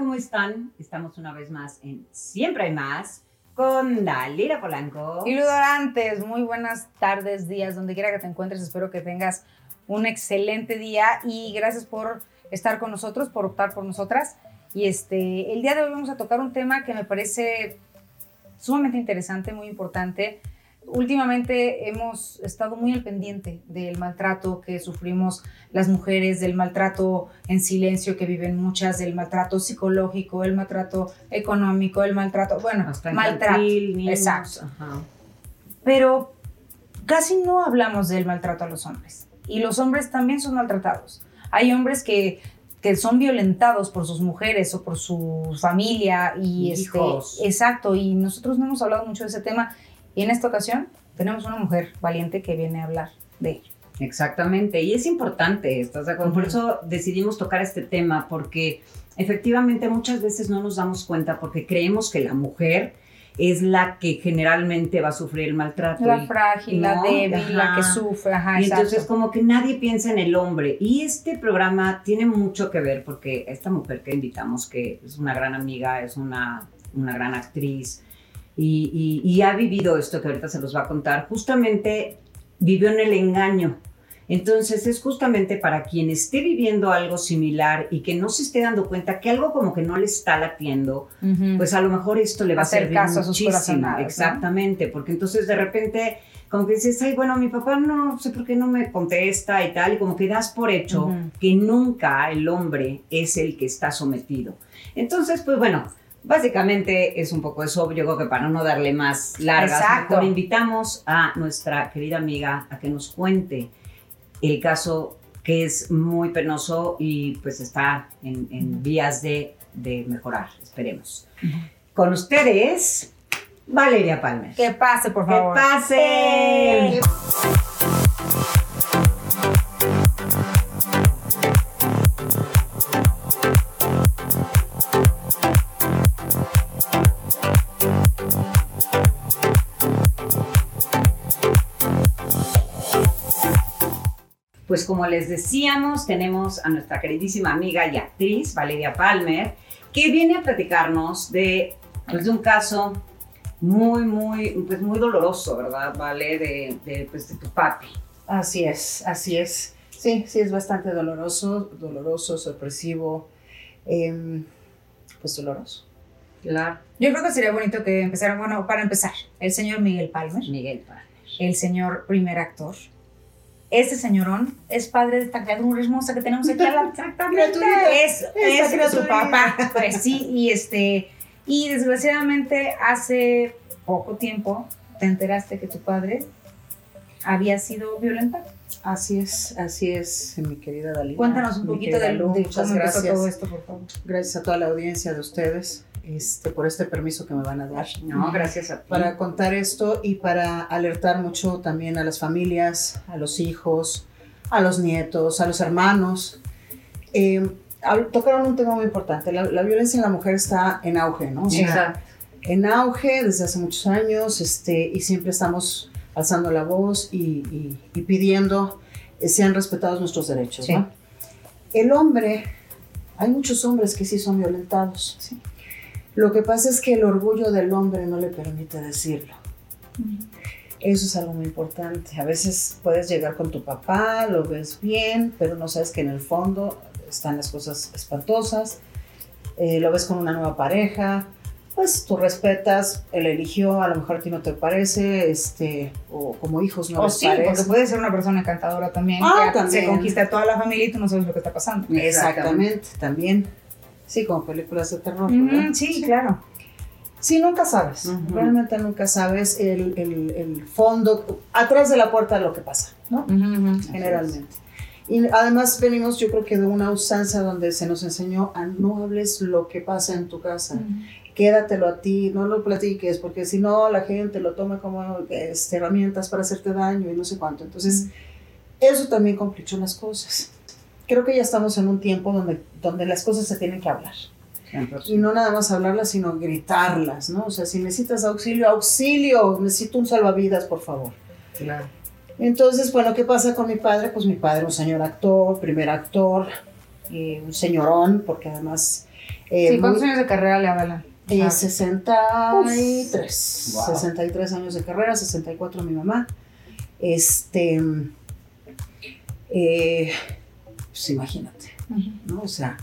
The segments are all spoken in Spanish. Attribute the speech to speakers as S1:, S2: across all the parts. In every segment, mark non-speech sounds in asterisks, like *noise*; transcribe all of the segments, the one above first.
S1: ¿Cómo están? Estamos una vez más en Siempre hay más con Dalila Polanco.
S2: Y Ludorantes, muy buenas tardes, días, donde quiera que te encuentres. Espero que tengas un excelente día y gracias por estar con nosotros, por optar por nosotras. Y este, el día de hoy vamos a tocar un tema que me parece sumamente interesante, muy importante. Últimamente hemos estado muy al pendiente del maltrato que sufrimos las mujeres, del maltrato en silencio que viven muchas, del maltrato psicológico, el maltrato económico, el maltrato, bueno,
S1: Hasta
S2: maltrato.
S1: infantil.
S2: Exacto.
S1: Ajá.
S2: Pero casi no hablamos del maltrato a los hombres. Y los hombres también son maltratados. Hay hombres que, que son violentados por sus mujeres o por su familia y este,
S1: Hijos.
S2: exacto. Y nosotros no hemos hablado mucho de ese tema. Y en esta ocasión tenemos una mujer valiente que viene a hablar de ello.
S1: Exactamente, y es importante, ¿estás de acuerdo? Por eso decidimos tocar este tema, porque efectivamente muchas veces no nos damos cuenta porque creemos que la mujer es la que generalmente va a sufrir el maltrato.
S2: La
S1: y-
S2: frágil,
S1: no,
S2: la débil, la que sufre. Ajá,
S1: Y entonces como que nadie piensa en el hombre. Y este programa tiene mucho que ver porque esta mujer que invitamos, que es una gran amiga, es una, una gran actriz y, y- y ha vivido esto que ahorita se los va a contar, justamente vivió en el engaño. Entonces es justamente para quien esté viviendo algo similar y que no se esté dando cuenta que algo como que no le está latiendo, pues a lo mejor esto le va a
S2: Hacer
S1: servir
S2: caso a sus
S1: muchísimo.
S2: corazonadas, ¿no?
S1: Exactamente, porque entonces de repente como que dices, ay, bueno, mi papá no sé por qué no me contesta y tal, y como que das por hecho que nunca el hombre es el que está sometido. Entonces, pues bueno, básicamente es un poco eso, yo creo que para no darle más largas,
S2: Exacto.
S1: mejor invitamos a nuestra querida amiga a que nos cuente el caso que es muy penoso y pues está en, en vías de, de mejorar, esperemos. Con ustedes, Valeria Palmer.
S2: Que pase, por
S1: ¡Que
S2: favor.
S1: pase! Pues como les decíamos, tenemos a nuestra queridísima amiga y actriz Valeria Palmer, que viene a platicarnos de, pues, de un caso muy, muy, pues muy doloroso, ¿verdad, Vale? De, de, pues, de tu papi.
S3: Así es, así es. Sí, sí, es bastante doloroso, doloroso, sorpresivo, em, pues doloroso.
S1: Claro.
S2: Yo creo que sería bonito que empezaran, bueno, para empezar, el señor Miguel Palmer.
S1: Miguel Palmer.
S2: el señor primer actor. Este señorón es padre de esta criatura hermosa que tenemos aquí a la *laughs*
S3: Criaturita.
S2: Es, es su
S3: criaturita.
S2: papá. Pues sí, y este, y desgraciadamente hace poco tiempo te enteraste que tu padre había sido violentado.
S3: Así es, así es, mi querida Dalila.
S2: Cuéntanos un poquito de, de cómo empezó todo esto, por favor.
S3: Gracias a toda la audiencia de ustedes este, por este permiso que me van a dar.
S1: No, gracias a ti.
S3: Para contar esto y para alertar mucho también a las familias, a los hijos, a los nietos, a los hermanos. Eh, tocaron un tema muy importante. La, la violencia en la mujer está en auge, ¿no? O sea,
S1: Exacto.
S3: en auge desde hace muchos años este, y siempre estamos alzando la voz y, y- y pidiendo que sean respetados nuestros derechos.
S2: Sí.
S3: ¿no? El hombre, hay muchos hombres que sí son violentados. Lo que pasa es que el orgullo del hombre no le permite decirlo. Eso es algo muy importante. A veces puedes llegar con tu papá, lo ves bien, pero no sabes que en el fondo están las cosas espantosas. Eh, lo ves con una nueva pareja, pues tú respetas, él eligió, a lo mejor a ti no te parece, este, o como hijos no
S2: o
S3: les
S2: sí,
S3: parece.
S2: porque puede ser una persona encantadora también,
S3: Ah,
S2: que
S3: también.
S2: se conquista a toda la familia y tú no sabes lo que está pasando.
S3: Exactamente, también. Sí, como películas de terror.
S2: Mm, sí, claro.
S3: Sí, nunca sabes. Realmente nunca sabes el, el- el fondo, atrás de la puerta de lo que pasa, ¿no? Generalmente. Y además venimos, yo creo que de una usanza donde se nos enseñó a no hables lo que pasa en tu casa. Quédatelo a ti, no lo platiques, porque si no la gente lo toma como este, herramientas para hacerte daño y no sé cuánto. Entonces, eso también complicó las cosas. Creo que ya estamos en un tiempo donde, donde las cosas se tienen que hablar. Y no nada más hablarlas, sino gritarlas, ¿no? O sea, si necesitas auxilio, auxilio, necesito un salvavidas, por favor.
S1: Claro.
S3: Entonces, bueno, ¿qué pasa con mi padre? Pues mi padre, un señor actor, primer actor, eh, un señorón, porque además...
S2: Eh, sí, ¿cuántos años de carrera le avalan?
S3: Eh, 63. 63 años de carrera, 64 mi mamá. Este... Eh, pues imagínate, ¿no? O sea...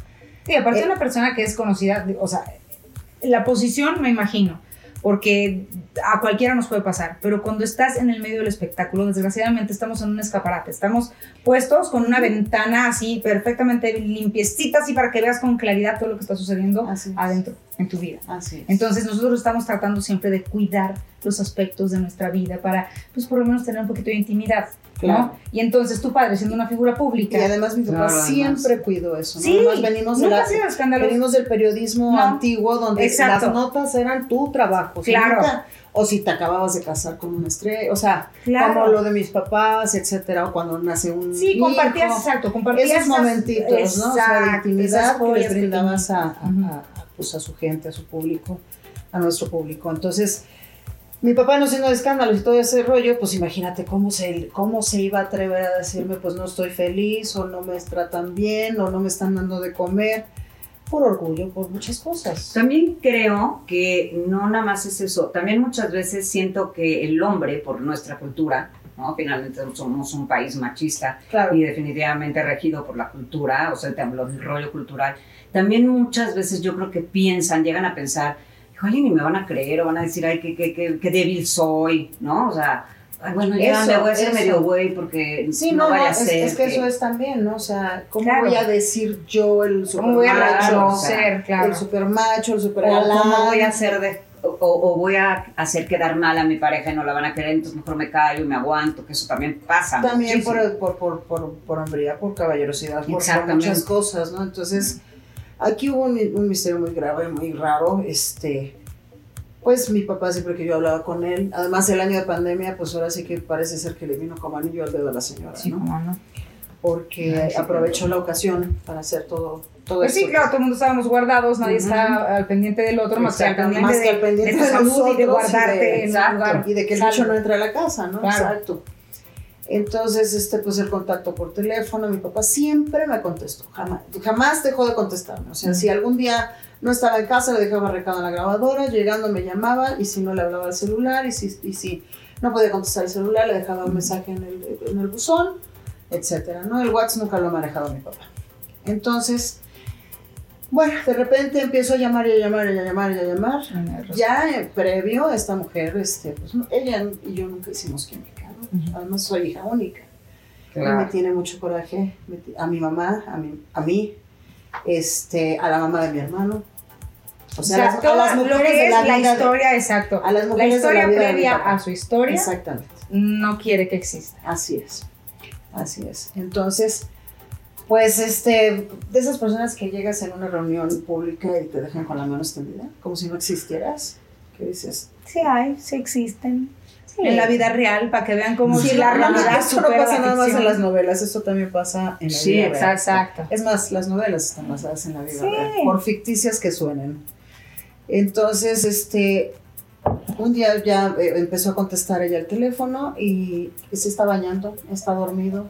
S2: Sí, aparte de
S3: eh,
S2: una persona que es conocida, o sea, la posición me imagino, porque a cualquiera nos puede pasar, pero cuando estás en el medio del espectáculo, desgraciadamente estamos en un escaparate, estamos puestos con una ventana así perfectamente limpiecita, así para que veas con claridad todo lo que está sucediendo adentro, en tu vida.
S3: Así
S2: Entonces nosotros estamos tratando siempre de cuidar los aspectos de nuestra vida para, pues por lo menos tener un poquito de intimidad. Claro. Y entonces tu padre siendo una figura pública.
S3: Y además mi papá siempre cuidó eso.
S2: ¿no? Sí,
S3: venimos, de venimos del periodismo antiguo donde las notas eran tu trabajo.
S2: Claro.
S3: o si te acababas de casar con una estrella, o sea, como lo de mis papás, etcétera, o cuando nace un
S2: Sí, compartías, exacto, compartías
S3: esos momentitos, ¿no? O sea, de intimidad que les brindabas a, pues, a su gente, a su público, a nuestro público. Entonces, mi papá no de escándalos y todo ese rollo, pues imagínate cómo se, cómo se iba a atrever a decirme, pues no estoy feliz, o no me tratan bien, o no me están dando de comer, por orgullo, por muchas cosas.
S1: También creo que no nada más es eso, también muchas veces siento que el hombre, por nuestra cultura, ¿no? Finalmente somos un país machista y definitivamente regido por la cultura, o sea, te hablo del rollo cultural. También muchas veces yo creo que piensan, llegan a pensar, híjole, ni me van a creer o van a decir, ay, qué, qué, qué, qué débil soy, ¿no? O sea, ay, bueno, ya me voy a hacer medio güey porque
S3: sí,
S1: no,
S3: no
S1: vaya
S3: no,
S1: a ser.
S3: Es, es que, eso es también, ¿no? O sea, ¿cómo voy a decir yo el super
S2: voy
S3: macho?
S2: ser, claro.
S3: El super macho, el super galán.
S1: ¿Cómo voy a hacer de.? O, o, voy a hacer quedar mal a mi pareja y no la van a querer, entonces mejor me callo y me aguanto, que eso también pasa.
S3: También por, por, por, por, por hombría, por caballerosidad, por muchas cosas, ¿no? Entonces, aquí hubo un, un misterio muy grave, muy raro, este pues mi papá siempre que yo hablaba con él, además el año de pandemia, pues ahora sí que parece ser que le vino como anillo al dedo a la señora,
S2: sí,
S3: ¿no?
S2: no?
S3: Porque aprovechó la ocasión para hacer todo, todo
S2: pues sí, claro, todo el mundo estábamos guardados, nadie está al pendiente del otro, más que al pendiente,
S3: más que al pendiente de,
S2: de, salud y de guardarte
S3: y de,
S2: en el lugar.
S3: Y de que el bicho no entre a la casa, ¿no?
S2: Claro.
S3: Exacto. Entonces, este, pues el contacto por teléfono, mi papá siempre me contestó, jamás, jamás dejó de contestarme. O sea, si algún día no estaba en casa, le dejaba recado en la grabadora, llegando me llamaba y si no le hablaba al celular y si, y si no podía contestar el celular, le dejaba un mensaje en el, en el buzón, etcétera, ¿no? El WhatsApp nunca lo ha manejado mi papá. Entonces, bueno, de repente empiezo a llamar y a llamar y a llamar y a llamar. Ya eh, previo a esta mujer, este, pues, ella y yo nunca hicimos química, ¿no? Uh -huh. Además soy hija única. Claro. Y me tiene mucho coraje a mi mamá, a mi, a mí, este, a la mamá de mi hermano.
S2: O sea, a, las, a las mujeres lo que es la, la historia, de, exacto.
S3: A las mujeres
S2: la historia previa a su historia.
S3: Exactamente.
S2: No quiere que exista.
S3: Así es. Así es. Entonces, pues, este, de esas personas que llegas en una reunión pública y te dejan con la mano extendida, como si no existieras, ¿qué dices?
S2: Sí hay, sí existen. En la vida real, para que vean cómo
S3: sí,
S2: si
S3: la realidad Eso no pasa nada más en las novelas, eso también pasa en la
S2: sí,
S3: vida
S2: real. exacto.
S3: Es más, las novelas están basadas en la vida
S2: sí.
S3: real, por ficticias que suenen. Entonces, este, un día ya eh, empezó a contestar ella el teléfono y, y se está bañando, está dormido.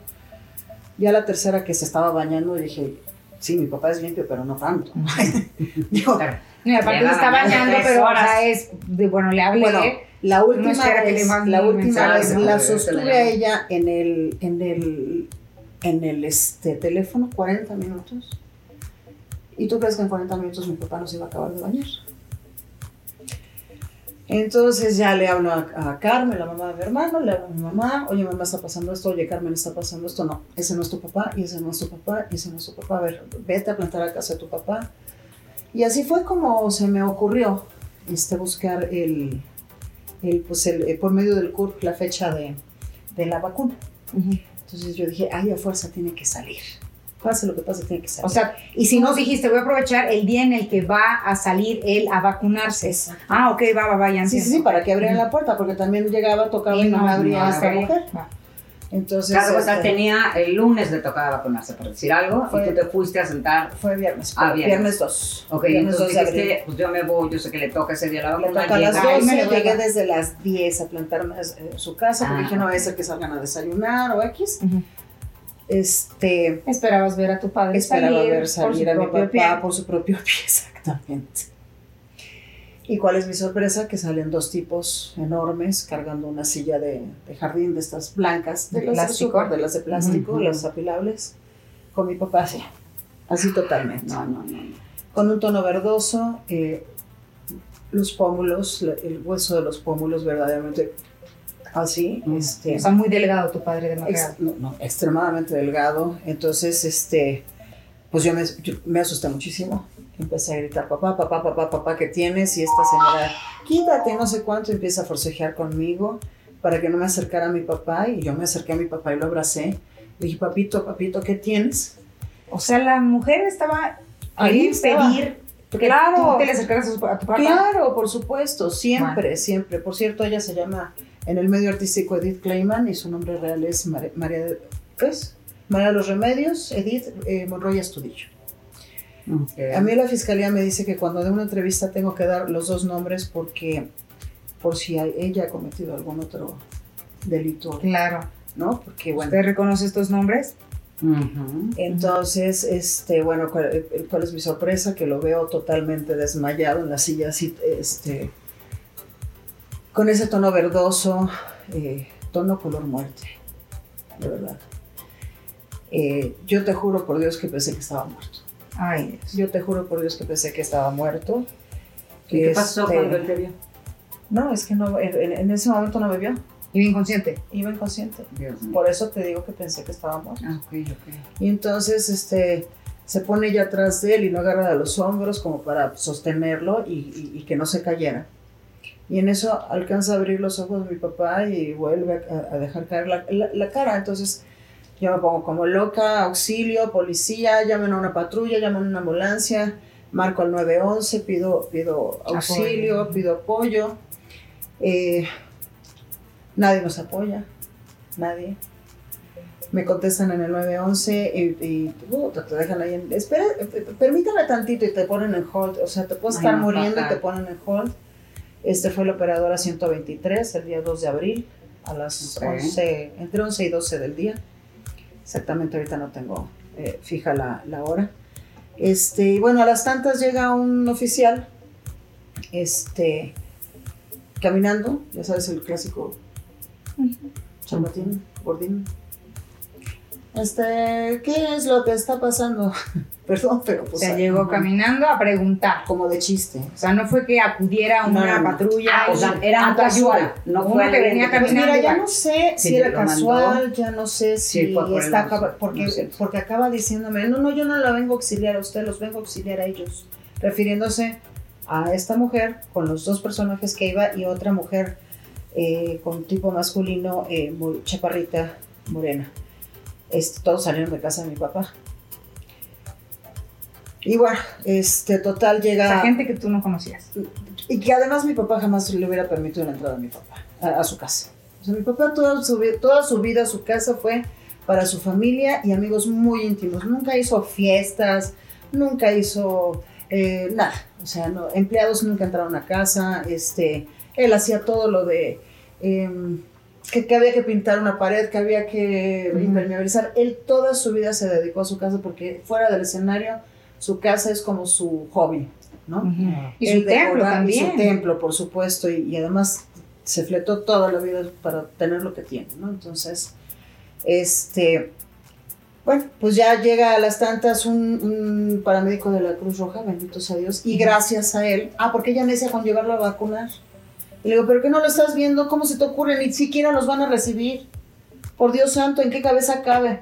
S3: Ya la tercera que se estaba bañando, dije, sí, mi papá es limpio, pero no tanto. *laughs*
S2: Digo, claro. Y aparte se está bañando, pero sea, es, de, bueno, le hablé.
S3: Bueno, la última
S2: no
S3: vez, la última vez la sostuve a ella en el, en el, en el este, teléfono 40 minutos. ¿Y tú crees que en 40 minutos mi papá no se iba a acabar de bañar? Entonces ya le hablo a, a, Carmen, la mamá de mi hermano, le hablo a mi mamá, oye mamá está pasando esto, oye Carmen está pasando esto, no, ese no es tu papá, y ese no es tu papá, y ese no es tu papá, a ver, vete a plantar a casa de tu papá. Y así fue como se me ocurrió este, buscar el, el, pues el, por medio del CURP la fecha de, de la vacuna. Uh -huh. Entonces yo dije, ay, a fuerza tiene que salir. Pase lo que pase, tiene que salir.
S2: O sea, y si no dijiste, voy a aprovechar el día en el que va a salir él a vacunarse.
S3: Exacto.
S2: Ah, ok, va, va, va, ya
S3: Sí, sí, sí, para que abrieran la puerta, porque también llegaba, tocaba y, no, abría
S2: no,
S3: esta mujer.
S2: Va.
S3: Entonces,
S1: Claro, o sea,
S3: este,
S1: tenía el lunes le tocaba vacunarse, por decir algo,
S3: Fue-
S1: y tú te fuiste a sentar.
S3: fue viernes.
S1: Ah, viernes.
S3: viernes 2.
S1: Ok,
S3: viernes
S1: entonces
S3: 2 de abril.
S1: dijiste, pues yo me voy, yo sé que le toca ese día la
S3: Le
S1: vacuna.
S3: toca a las
S1: llega-
S2: Ay, me
S3: 12,
S2: le voy a
S3: llegué desde las 10 a plantarme en su casa, porque
S1: Ah,
S3: dije, no
S1: ok.
S3: vaya a ser que salgan a desayunar o X.
S2: Ujú.
S3: Este,
S2: Esperabas ver a tu padre
S3: esperaba
S2: salir
S3: ver salir a mi papá
S2: pie.
S3: por su propio pie, *laughs* exactamente. ¿Y cuál es mi sorpresa? Que salen dos tipos enormes cargando una silla de, de jardín de estas blancas, de,
S2: De plástico.
S3: azúcar, de las de plástico, las apilables, con mi papá así, así totalmente.
S1: No, no, no.
S3: Con un tono verdoso, eh, los pómulos, el hueso de los pómulos verdaderamente así, este,
S2: O sea, muy delgado tu padre de
S3: ex- no, no, extremadamente delgado. Entonces, este, pues yo me, yo me asusté muchísimo. Empecé a gritar, papá, papá, papá, papá, ¿qué tienes? Y esta señora, quítate, no sé cuánto, empieza a forcejear conmigo para que no me acercara a mi papá. Y yo me acerqué a mi papá y lo abracé. Le dije, papito, papito, ¿qué tienes?
S2: O sea, la mujer estaba
S3: Ahí
S2: impedir que
S3: Claro.
S2: tú te le acercaras a, su- a tu papá.
S3: Claro, por supuesto, siempre, siempre. Por cierto, ella se llama en el medio artístico Edith Clayman y su nombre real es Mar- María, de- ¿qué es? María de los Remedios, Edith eh, Monroy Astudillo. A mí la fiscalía me dice que cuando de una entrevista tengo que dar los dos nombres porque por si ella ha cometido algún otro delito,
S2: Claro.
S3: ¿no? Porque bueno,
S2: ¿Usted reconoce estos nombres?
S3: Entonces, este, bueno, ¿cuál, eh, cuál es mi sorpresa? Que lo veo totalmente desmayado en la silla, así, este, con ese tono verdoso, eh, tono color muerte, de verdad. Eh, yo te juro por Dios que pensé que estaba muerto.
S2: Ay, Dios.
S3: Yo te juro por Dios que pensé que estaba muerto.
S1: ¿Y qué pasó
S3: Este,
S1: cuando él te vio?
S3: No, es que no, en, en- ese momento no me vio.
S2: Iba inconsciente.
S3: Iba inconsciente.
S1: Dios mío.
S3: Por eso te digo que pensé que estaba muerto.
S1: Ah, ok, ok.
S3: Y entonces este, se pone ella atrás de él y lo agarra de los hombros como para sostenerlo y, y- y que no se cayera. Y en eso alcanza a abrir los ojos de mi papá y vuelve a, a dejar caer la, la- la cara. Entonces yo me pongo como loca, auxilio, policía, llamen a una patrulla, llamen a una ambulancia, marco al 911, pido, pido auxilio,
S2: Apoyo.
S3: pido apoyo. Eh, nadie nos apoya, nadie me contestan en el 911 y, y te dejan ahí en... Espera, permítame tantito y te ponen en hold. O sea, te puedes
S1: Ay,
S3: estar
S1: no,
S3: muriendo y te ponen en hold. Este fue la operadora 123 el día 2 de abril a las
S1: Ok.
S3: 11, entre 11 y 12 del día. Exactamente, ahorita no tengo eh, fija la, la hora. Este, y bueno, a las tantas llega un oficial, este, caminando, ya sabes, el clásico chapatín, gordín. Este, ¿qué es lo que está pasando? *laughs* Perdón, pero
S2: O
S3: pues
S2: sea,
S3: ah,
S2: llegó caminando a preguntar.
S3: como de chiste.
S2: O sea, no fue que acudiera una
S3: no, no.
S2: patrulla.
S1: Ah, o sea, era
S2: a
S1: un
S2: tu
S1: casual, no
S2: Uno
S1: fue
S2: que venía
S1: que-
S3: Pues
S2: caminando.
S3: mira, ya no sé si era casual, ya no sé si está acaba- porque, porque acaba diciéndome, no, no, yo no la vengo a auxiliar a usted, los vengo a auxiliar a ellos, refiriéndose a esta mujer con los dos personajes que iba y otra mujer eh, con tipo masculino, eh, muy chaparrita, morena. Este, todos salieron de casa de mi papá. Y bueno, este, total
S2: O
S3: llega...
S2: sea, gente que tú no conocías.
S3: Y que además mi papá jamás le hubiera permitido la entrada a mi papá, a, a su casa. O sea, mi papá toda su, toda su vida, su casa fue para su familia y amigos muy íntimos. Nunca hizo fiestas, nunca hizo eh, nada. O sea, no, empleados nunca entraron a casa. Este, él hacía todo lo de em, que, que había que pintar una pared, que había que impermeabilizar. Él toda su vida se dedicó a su casa porque fuera del escenario, su casa es como su hobby, ¿no?
S2: Y su templo también.
S3: Y su templo, por supuesto, y, y además se fletó toda la vida para tener lo que tiene, ¿no? Entonces, este, bueno, pues ya llega a las tantas un, un paramédico de la Cruz Roja, bendito sea Dios, y gracias a él, ah, porque ella necia con llevarlo a vacunar. Y le digo, ¿pero qué no lo estás viendo? ¿Cómo se te ocurre? Ni siquiera los van a recibir. Por Dios santo, ¿en qué cabeza cabe?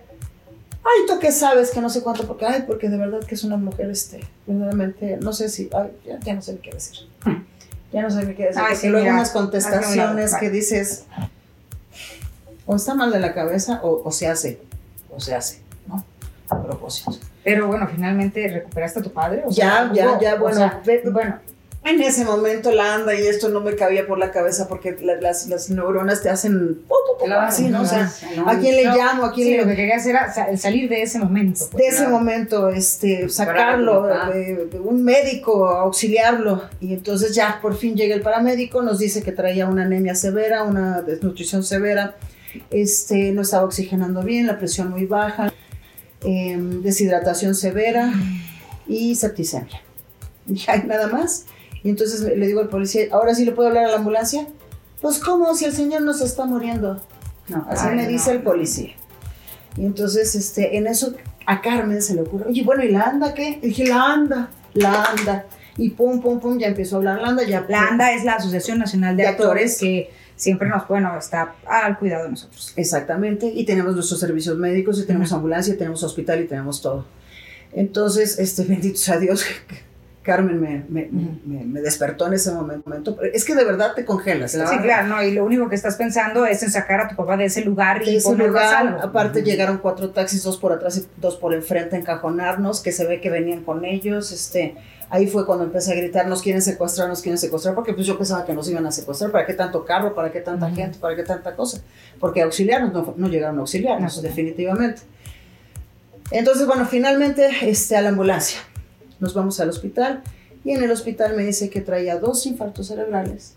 S3: Ay, ¿tú qué sabes? Que no sé cuánto, porque, ay, porque de verdad que es una mujer, este, verdaderamente, no sé si, ay, ya, ya no sé ni qué decir. Ya no sé ni qué decir,
S2: Ay,
S3: porque
S2: sí,
S3: luego
S2: mira,
S3: unas contestaciones que dices, O está mal de la cabeza o, o se hace, o se hace, ¿no? A propósito.
S2: Pero bueno, finalmente recuperaste a tu padre. O
S3: Ya,
S2: sea,
S3: ya, ya,
S2: o
S3: bueno,
S2: sea, bueno,
S3: En ese momento la anda y esto no me cabía por la cabeza porque la- las, las neuronas te hacen
S1: Claro,
S3: así, ¿no? O sea,
S1: no,
S3: ¿a quién le
S2: no,
S3: llamo? ¿A quién
S2: sí,
S3: le
S2: lo que querías era sa- el salir de ese momento. pues.
S3: de ese momento, este, sacarlo, eh, un médico, auxiliarlo. Y entonces ya por fin llega el paramédico, nos dice que traía una anemia severa, una desnutrición severa, este, no estaba oxigenando bien, la presión muy baja, eh, deshidratación severa y septicemia. *laughs* Dije, "Ay, nada más. Y entonces le digo al policía, ¿ahora sí le puedo hablar a la ambulancia? Pues, ¿cómo? Si el señor nos está muriendo. No, así
S2: Ay,
S3: me
S2: no.
S3: dice el policía. Y entonces, este, en eso a Carmen se le ocurre, oye, bueno, ¿y la anda qué? Y dije, la anda, la anda. Y pum, pum, pum, ya empezó a hablar la anda, ya.
S2: La ANDA es la Asociación Nacional de,
S3: De
S2: actores,
S3: Actores.
S2: que siempre nos, bueno, está al cuidado de nosotros.
S3: Exactamente, y tenemos nuestros servicios médicos, y tenemos
S2: Ujú.
S3: ambulancia, y tenemos hospital, y tenemos todo. Entonces, este, bendito sea Dios, *laughs* Carmen me, me, me- me despertó en ese momento. Es que de verdad te congelas.
S1: Claro.
S2: Sí, claro, no, y lo único que estás pensando es en sacar a tu papá de ese lugar y
S3: de ese lugar,
S2: salvo.
S3: aparte llegaron cuatro taxis, dos por atrás y dos por enfrente a encajonarnos, que se ve que venían con ellos, este, ahí fue cuando empecé a gritar, nos quieren secuestrar, nos quieren secuestrar, porque pues yo pensaba que nos iban a secuestrar, ¿para qué tanto carro, para qué tanta gente, para qué tanta cosa? Porque auxiliarnos no, no llegaron a auxiliarnos,
S2: No.
S3: definitivamente. Entonces, bueno, finalmente este, a la ambulancia, nos vamos al hospital, y en el hospital me dice que traía dos infartos cerebrales,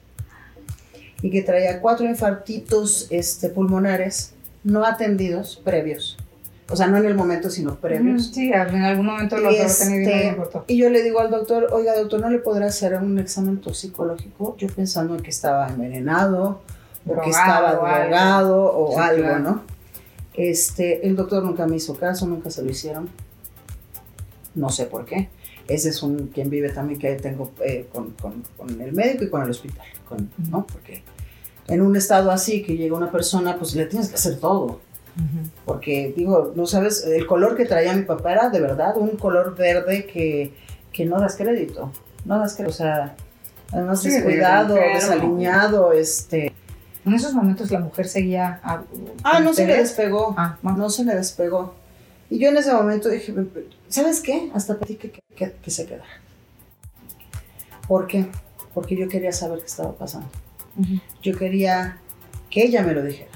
S3: y que traía cuatro infartitos este, pulmonares no atendidos previos. O sea, no en el momento, sino previos.
S2: Sí, en algún momento lo
S3: Y,
S2: y
S3: este,
S2: importó.
S3: y yo le digo al doctor, oiga doctor, ¿no le podrá hacer un examen toxicológico? Yo pensando en que estaba envenenado, o que
S2: Drogado
S3: estaba
S2: o algo.
S3: drogado o
S1: Sí,
S3: algo,
S1: claro.
S3: ¿no? Este, el doctor nunca me hizo caso, nunca se lo hicieron. No sé por qué. Ese es un quien vive también que tengo eh, con, con- con el médico y con el hospital, con- ¿no? Porque en un estado así que llega una persona, pues le tienes que hacer todo. Porque, digo, no sabes, el color que traía mi papá era de verdad un color verde que, que no das crédito. No das crédito. O sea, además
S1: Sí,
S3: descuidado, desaliñado, este.
S2: En esos momentos la mujer seguía. a-
S3: Ah, no se le despegó.
S2: Ah.
S3: No se le despegó. Y yo en ese momento dije, ¿sabes qué? Hasta pedí que, que- que se quedara. ¿Por qué? Porque yo quería saber qué estaba pasando.
S2: Ujú.
S3: Yo quería que ella me lo dijera.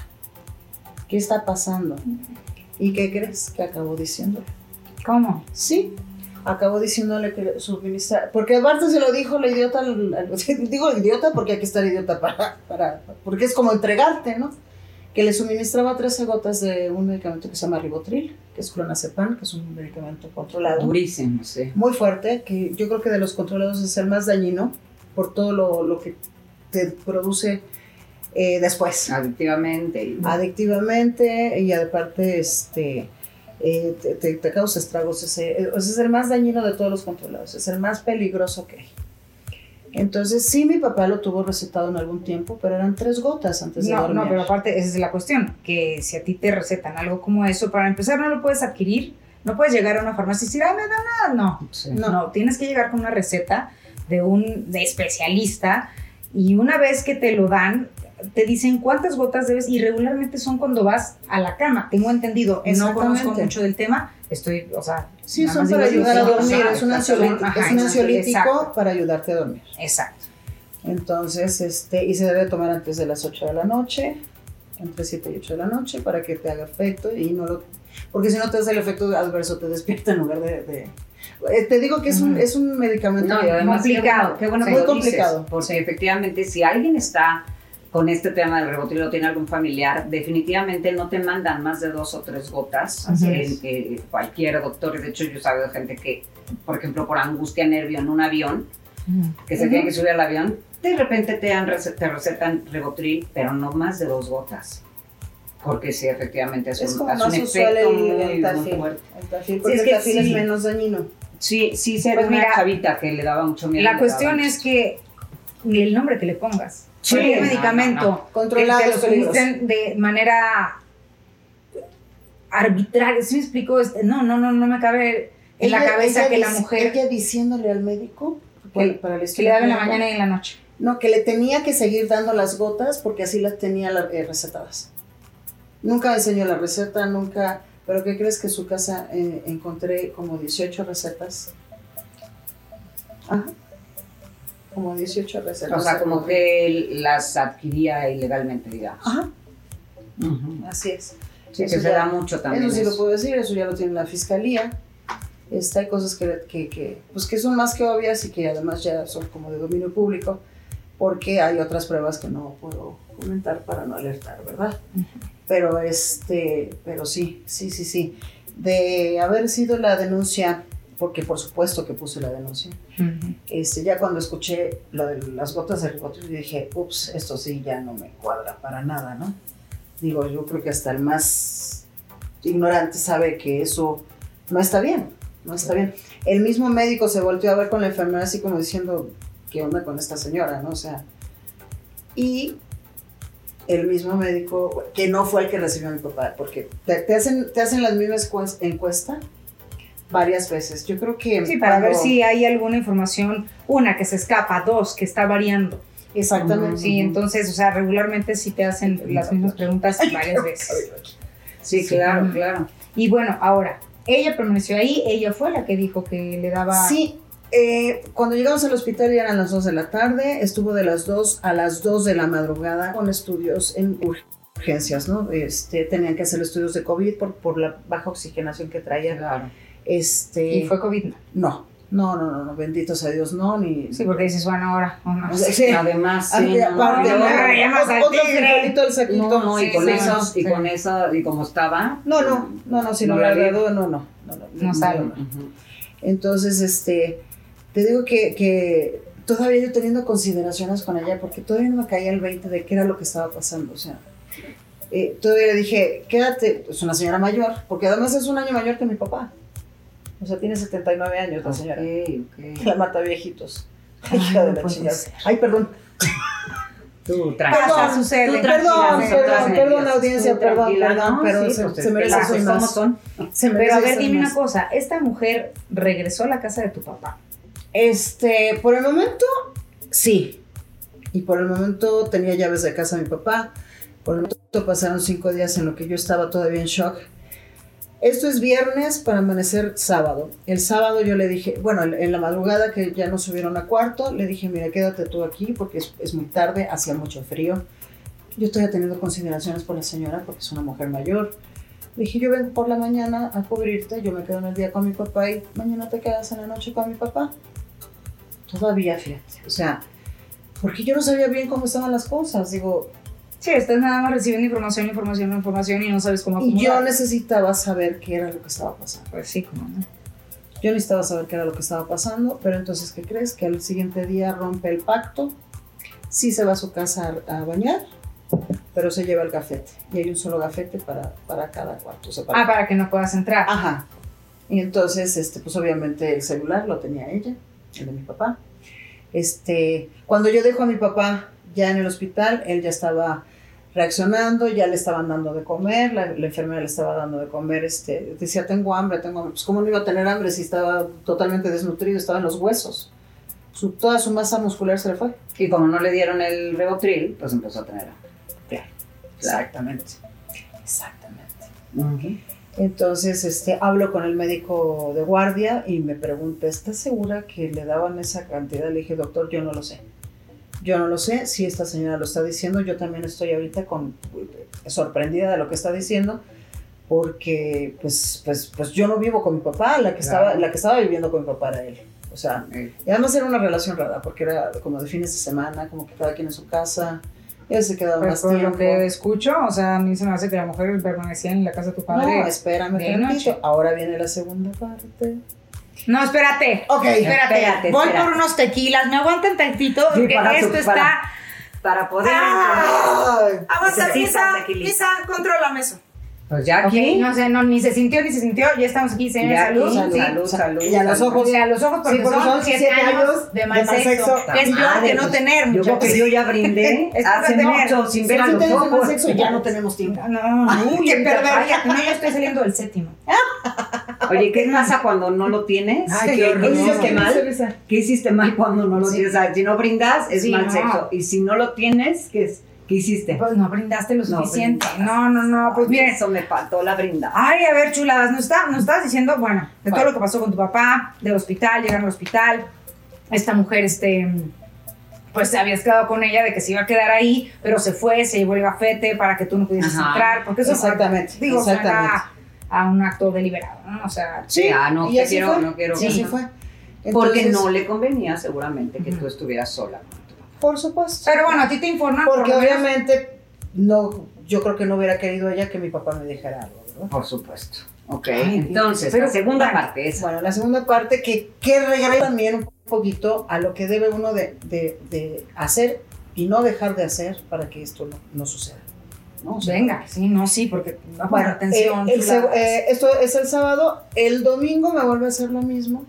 S3: ¿Qué está pasando? ¿Y qué crees que acabó diciéndole?
S2: ¿Cómo?
S3: Sí, acabó diciéndole que suministra... Porque aparte se lo dijo la idiota, al- al- *laughs* digo idiota porque hay que estar idiota para, para... Porque es como entregarte, ¿no? Que le suministraba 13 gotas de un medicamento que se llama Ribotril, que es clonazepam, que es un medicamento controlado.
S1: Durísimo, sí.
S3: Muy fuerte, que yo creo que de los controlados es el más dañino por todo lo, lo que te produce eh, después
S1: Adictivamente.
S3: adictivamente y aparte este eh, te, te- te causa estragos ese, ese es el más dañino de todos los controlados es el más peligroso que hay entonces sí mi papá lo tuvo recetado en algún tiempo pero eran tres gotas antes de
S2: No,
S3: dormir
S2: no, pero aparte, esa es la cuestión, que si a ti te recetan algo como eso, para empezar no lo puedes adquirir, no puedes llegar a una farmacia y decir, ay, me da nada, no.
S1: Sí.
S2: No. tienes que llegar con una receta de un de especialista y una vez que te lo dan, te dicen cuántas gotas debes y regularmente son cuando vas a la cama, tengo entendido, no conozco mucho del tema, estoy, o sea,
S3: sí son para ayudar a
S2: sí,
S3: dormir es un ansiolítico,
S2: ajá,
S3: es un ansiolítico
S2: exacto,
S3: para ayudarte a dormir
S2: exacto.
S3: entonces este y se debe tomar antes de las 8 de la noche entre 7 y 8 de la noche para que te haga efecto y no lo porque si no te hace el efecto adverso te despierta en lugar de, de- Eh, te digo que es un es un medicamento
S1: No,
S3: que
S2: complicado.
S1: Qué bueno,
S2: Sí.
S3: Muy
S1: lo dices,
S3: complicado.
S1: porque efectivamente, si alguien está con este tema del rebotil o tiene algún familiar, definitivamente no te mandan más de dos o tres gotas.
S2: Así
S1: en-
S2: es.
S1: eh, cualquier doctor, de hecho, yo he sabido de gente que, por ejemplo, por angustia, nervio en un avión, que se
S3: Ujú.
S1: tienen que subir al avión, de repente te, rece- te recetan Rebotril, pero no más de dos gotas. Porque sí, efectivamente es,
S3: es
S1: un,
S3: como
S1: hace un
S3: más
S1: efecto
S3: el,
S1: muy,
S3: el
S1: muy
S3: tafil,
S1: fuerte.
S3: el tafil, porque
S1: es
S3: el
S1: que
S3: tafil es
S1: sí.
S3: menos dañino.
S1: Sí, sí, se
S2: Pues
S1: una
S2: mira,
S1: chavita que le daba mucho miedo.
S2: La cuestión es que ni el nombre que le pongas.
S1: Sí, no,
S2: medicamento
S1: no, no.
S2: que
S3: Controlado
S2: te lo suministren de manera arbitraria. ¿Sí me explico? Este, No, no, no, no me cabe en la cabeza que la mujer
S3: Ella diciéndole al médico
S2: Que-
S3: para la
S2: que le daba en la mañana y en la noche.
S3: No, que le tenía que seguir dando las gotas porque así las tenía eh, recetadas. Nunca enseñó la receta, nunca, pero ¿qué crees que en su casa eh, encontré como 18 recetas? Ajá. Como 18 recetas.
S1: O sea, como que él las adquiría ilegalmente, digamos.
S3: Ajá, así es.
S1: Sí,
S3: Eso
S1: que se
S3: ya-
S1: da mucho también.
S3: Eso sí lo puedo decir, eso ya lo tiene la fiscalía. Este, hay cosas que, que, que, pues que son más que obvias y que además ya son como de dominio público, porque hay otras pruebas que no puedo comentar para no alertar, ¿verdad? Pero este, pero sí, sí, sí, sí. De haber sido la denuncia, porque por supuesto que puse la denuncia, este, ya cuando escuché lo de las gotas de ribotril dije, ups, esto sí ya no me cuadra para nada, ¿no? Digo, yo creo que hasta el más ignorante sabe que eso no está bien, no está bien. El mismo médico se volteó a ver con la enfermera así como diciendo, ¿qué onda con esta señora, no? O sea, y el mismo médico, que no fue el que recibió a mi papá, porque te, te hacen, te hacen las mismas encues- encuestas varias veces. Yo creo que...
S2: Sí, para ver si hay alguna información, una que se escapa, dos que está variando.
S3: Exactamente.
S2: Sí, entonces, o sea, regularmente sí te hacen las mismas preguntas varias veces.
S1: Sí, claro, claro.
S2: Y bueno, ahora, ella permaneció ahí, ella fue la que dijo que le daba...
S3: Sí, eh, cuando llegamos al hospital ya eran las 2 de la tarde, estuvo de las 2 a las 2 de la madrugada con estudios en urgencias, ¿no? Este, tenían que hacer estudios de COVID por, por la baja oxigenación que traía.
S1: Claro.
S3: Este,
S2: Y fue COVID.
S3: No, no, no, no, no, benditos a Dios, no, ni...
S2: Sí, porque dices, bueno, ahora, o no.
S3: Sí.
S1: Además, sí.
S3: Ah, aparte,
S1: no,
S3: no, otro
S2: tigre.
S3: frijolito al saquito.
S1: No, no, y con
S2: sí,
S1: eso,
S2: no,
S1: y con eso, y como estaba.
S3: No, no, no, no, si no,
S1: la
S3: agradó, no, no, no,
S2: sale.
S3: Entonces, este, te digo que, que todavía yo teniendo consideraciones con ella, porque todavía no me caía el 20 de qué era lo que estaba pasando, o sea, eh, todavía le dije, quédate, es una señora mayor, porque además es un año mayor que mi papá, o sea, tiene 79 años la señora,
S1: Ok, ok. *laughs*
S3: la mata viejitos,
S2: Ay,
S3: hija
S2: no
S3: de la chingada. Ay, perdón,
S1: Tú,
S3: Perdón,
S1: tranquila.
S2: sucede.
S1: Tú
S3: perdón, perdón, perdón, audiencia, perdón, perdón,
S1: ¿no?
S3: pero
S1: Sí,
S3: se-
S1: pues,
S3: se merece
S1: cosas
S3: más.
S1: son.
S2: Pero a ver, dime
S3: más.
S2: una cosa, esta mujer regresó a la casa de tu papá.
S3: Este, por el momento, sí. Y por el momento tenía llaves de casa de mi papá. Por el momento pasaron cinco días en lo que yo estaba todavía en shock. Esto es viernes para amanecer sábado. El sábado yo le dije, bueno, en- la madrugada que ya nos subieron a cuarto, le dije, mira, quédate tú aquí porque es, es muy tarde, hacía mucho frío. Yo estoy teniendo consideraciones por la señora porque es una mujer mayor. Le dije, yo vengo por la mañana a cubrirte, yo me quedo en el día con mi papá y mañana te quedas en la noche con mi papá. Todavía, fíjate. O sea, porque yo no sabía bien cómo estaban las cosas. Digo,
S2: Sí, estás nada más recibiendo información, información, información y no sabes cómo
S3: y yo necesitaba saber qué era lo que estaba pasando.
S2: Pues sí, como no.
S3: Yo necesitaba saber qué era lo que estaba pasando, pero entonces, ¿qué crees? Que al siguiente día rompe el pacto, sí se va a su casa a, a bañar, pero se lleva el gafete. Y hay un solo gafete para, para cada cuarto. o sea, para-
S2: Ah, para que no puedas entrar.
S3: Ajá. Y entonces, este, pues obviamente el celular lo tenía ella, el de mi papá. Este, cuando yo dejo a mi papá ya en el hospital, él ya estaba reaccionando, ya le estaban dando de comer, la, la enfermera le estaba dando de comer, este, decía, tengo hambre, tengo hambre. Pues, ¿cómo no iba a tener hambre si estaba totalmente desnutrido, estaba en los huesos? Su, toda su masa muscular se le fue.
S1: Y como no le dieron el Revotril, pues empezó a tener hambre.
S3: Claro.
S1: Exactamente.
S3: Exactamente. Entonces, este, hablo con el médico de guardia y me pregunta, ¿estás segura que le daban esa cantidad? Le dije, doctor, yo no lo sé. Yo no lo sé, si esta señora lo está diciendo, yo también estoy ahorita con, sorprendida de lo que está diciendo, porque pues, pues, pues yo no vivo con mi papá, la que,
S1: Claro.
S3: estaba, la que estaba viviendo con mi papá era él. O sea,
S1: Eh,
S3: y además era una relación rara, porque era como de fines de semana, como que cada quien en su casa, él se quedaba
S2: Pues
S3: más
S2: por lo
S3: tiempo.
S2: que escucho, o sea, a mí se me hace que la mujer permanecía en la casa de tu padre.
S3: No, espérame
S2: de noche.
S3: Ahora viene la segunda parte.
S2: No, espérate.
S3: Ok.
S2: Espérate.
S1: Espérate,
S2: Voy
S1: espérate.
S2: por unos tequilas. Me aguantan tantito
S1: Sí,
S2: porque esto está.
S1: Para poder.
S3: Ay,
S2: Aguanta, Misa. Misa, contrólame eso.
S1: Pues ya aquí.
S2: no sé, no, ni se sintió ni se sintió. Ya estamos aquí, señor.
S1: Ya
S2: Salud.
S1: aquí,
S2: Sí.
S1: salud, salud.
S3: Y a los
S1: salud.
S3: ojos.
S2: O sea, los ojos porque
S3: Sí, porque
S2: son
S3: son
S2: siete,
S3: siete
S2: años,
S3: años
S2: de mal sexo.
S3: sexo.
S2: Que es peor que no
S1: pues,
S2: tener,
S1: Yo creo que yo ya brindé *laughs* hace mucho sin ver a
S3: tú
S1: los
S3: tienes
S1: ojos.
S3: mal sexo, ya no tenemos tiempo.
S2: No, no, uy, no, yo estoy saliendo del séptimo. *laughs*
S1: Oye, ¿qué pasa cuando no lo tienes?
S2: Ay, qué
S1: ¿Qué, hiciste mal? ¿Qué hiciste mal cuando no lo
S2: Sí.
S1: tienes? O sea, si no brindas, es
S2: Sí,
S1: mal sexo. Y si no lo tienes, ¿qué es? ¿Qué hiciste?
S2: Pues no brindaste lo
S1: No
S2: suficiente. No, no, no, pues miren.
S1: Eso me faltó la brinda.
S2: Ay, a ver, chuladas, nos, está, nos estabas diciendo, bueno, de todo lo que pasó con tu papá, del hospital, llegaron al hospital, esta mujer, este, pues te habías quedado con ella de que se iba a quedar ahí, pero se fue, se llevó el gafete para que tú no pudieses
S1: Ajá.
S2: entrar, porque eso
S3: Exactamente,
S2: digo,
S3: exactamente.
S2: a un acto deliberado, ¿no? O sea,
S1: Sí, ah, no,
S3: y
S1: que
S3: así
S1: quiero-
S3: fue.
S1: no quiero-
S3: así
S2: Sí.
S3: fue.
S1: Porque no le convenía seguramente que tú estuvieras sola.
S3: Por supuesto.
S2: pero bueno, a ti te informan. por
S3: Porque obviamente no, yo creo que no hubiera querido ella que mi papá me dejara algo, ¿verdad?
S1: Por supuesto. Ok,
S2: Ay,
S1: entonces,
S2: pero-
S1: la segunda
S2: bueno,
S1: parte es...
S3: Bueno, la segunda parte que, que regresa también un poquito a lo que debe uno de, de- de hacer y no dejar de hacer para que esto no, no suceda. ¿no? O sea,
S2: Venga, sí, no, sí, porque va a poner
S3: Bueno,
S2: atención.
S3: eh, el eh, esto es el sábado, el domingo me vuelve a hacer lo mismo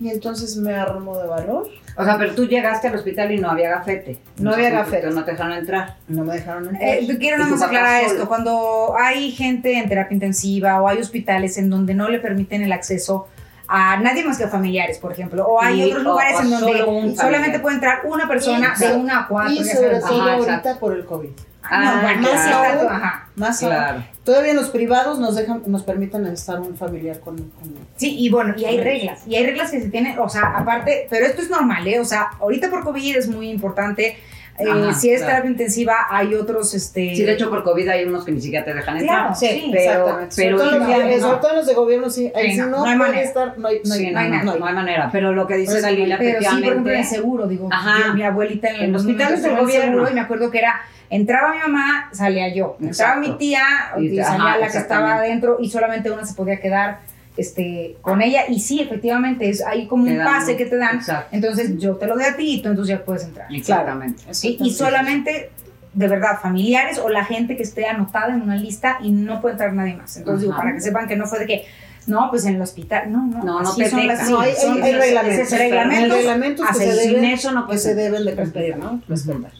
S3: y entonces me armo de valor.
S1: O sea, pero tú llegaste al hospital y no había gafete.
S3: No había
S1: Entonces,
S3: gafete.
S1: No te dejaron entrar.
S3: No me dejaron entrar.
S2: Eh, quiero nada más aclarar
S1: solo.
S2: esto. Cuando hay gente en terapia intensiva o hay hospitales en donde no le permiten el acceso a nadie más que a familiares, por ejemplo, o hay
S1: Y-
S2: otros lugares
S1: o
S2: en donde solamente puede entrar una persona
S3: Y-
S2: de una a cuatro.
S3: y sobre todo ahorita por el COVID.
S2: Ah, no,
S1: Ah,
S2: bueno,
S3: más
S2: ajá.
S3: Más aún,
S1: Claro.
S3: todavía los privados nos dejan, nos permiten estar un familiar con, con-
S2: Sí, y bueno, y hay reglas, y hay reglas que se tienen, o sea, aparte, pero esto es normal, ¿eh? O sea, ahorita por COVID es muy importante. Eh,
S1: Ajá,
S2: si es
S1: claro.
S2: terapia intensiva, hay otros, este...
S1: Sí, de hecho, por COVID hay unos que ni siquiera te dejan
S2: Claro,
S1: entrar.
S2: sí,
S1: pero,
S3: exactamente.
S1: pero
S3: sobre, todo
S2: no,
S3: los, de-
S2: no.
S3: sobre todo los de gobierno, sí. Ahí
S2: Sí,
S3: sí
S2: no,
S3: no,
S2: no hay manera.
S3: estar, no hay, no
S1: Sí, no,
S2: hay
S1: no,
S2: nada.
S1: no hay manera. Pero lo que dice Dalila,
S2: Pero sí, por ejemplo, en el seguro, digo,
S1: Ajá.
S2: yo- mi abuelita en,
S1: En
S2: los
S1: hospitales del gobierno.
S2: y me acuerdo que era, entraba mi mamá, salía yo, entraba
S1: Exacto.
S2: mi tía,
S1: Y
S2: salía
S1: ajá,
S2: la que estaba adentro y solamente una se podía quedar este, con ella y sí, efectivamente, es hay como
S1: Te
S2: un pase que te dan,
S1: Exacto.
S2: entonces yo te lo doy a ti y tú entonces ya puedes entrar.
S1: Exactamente.
S2: Y solamente de verdad familiares o la gente que esté anotada en una lista y no puede entrar nadie más. Entonces digo, para que sepan que no fue de que, no, pues en el hospital, no, no,
S1: No, no te
S2: son las
S3: No, hay,
S2: son
S3: hay- hay reglamentos. Hay reglamentos que se deben,
S1: eso no
S3: que se deben de
S2: respetar.
S3: cumplir, ¿no? Respetar.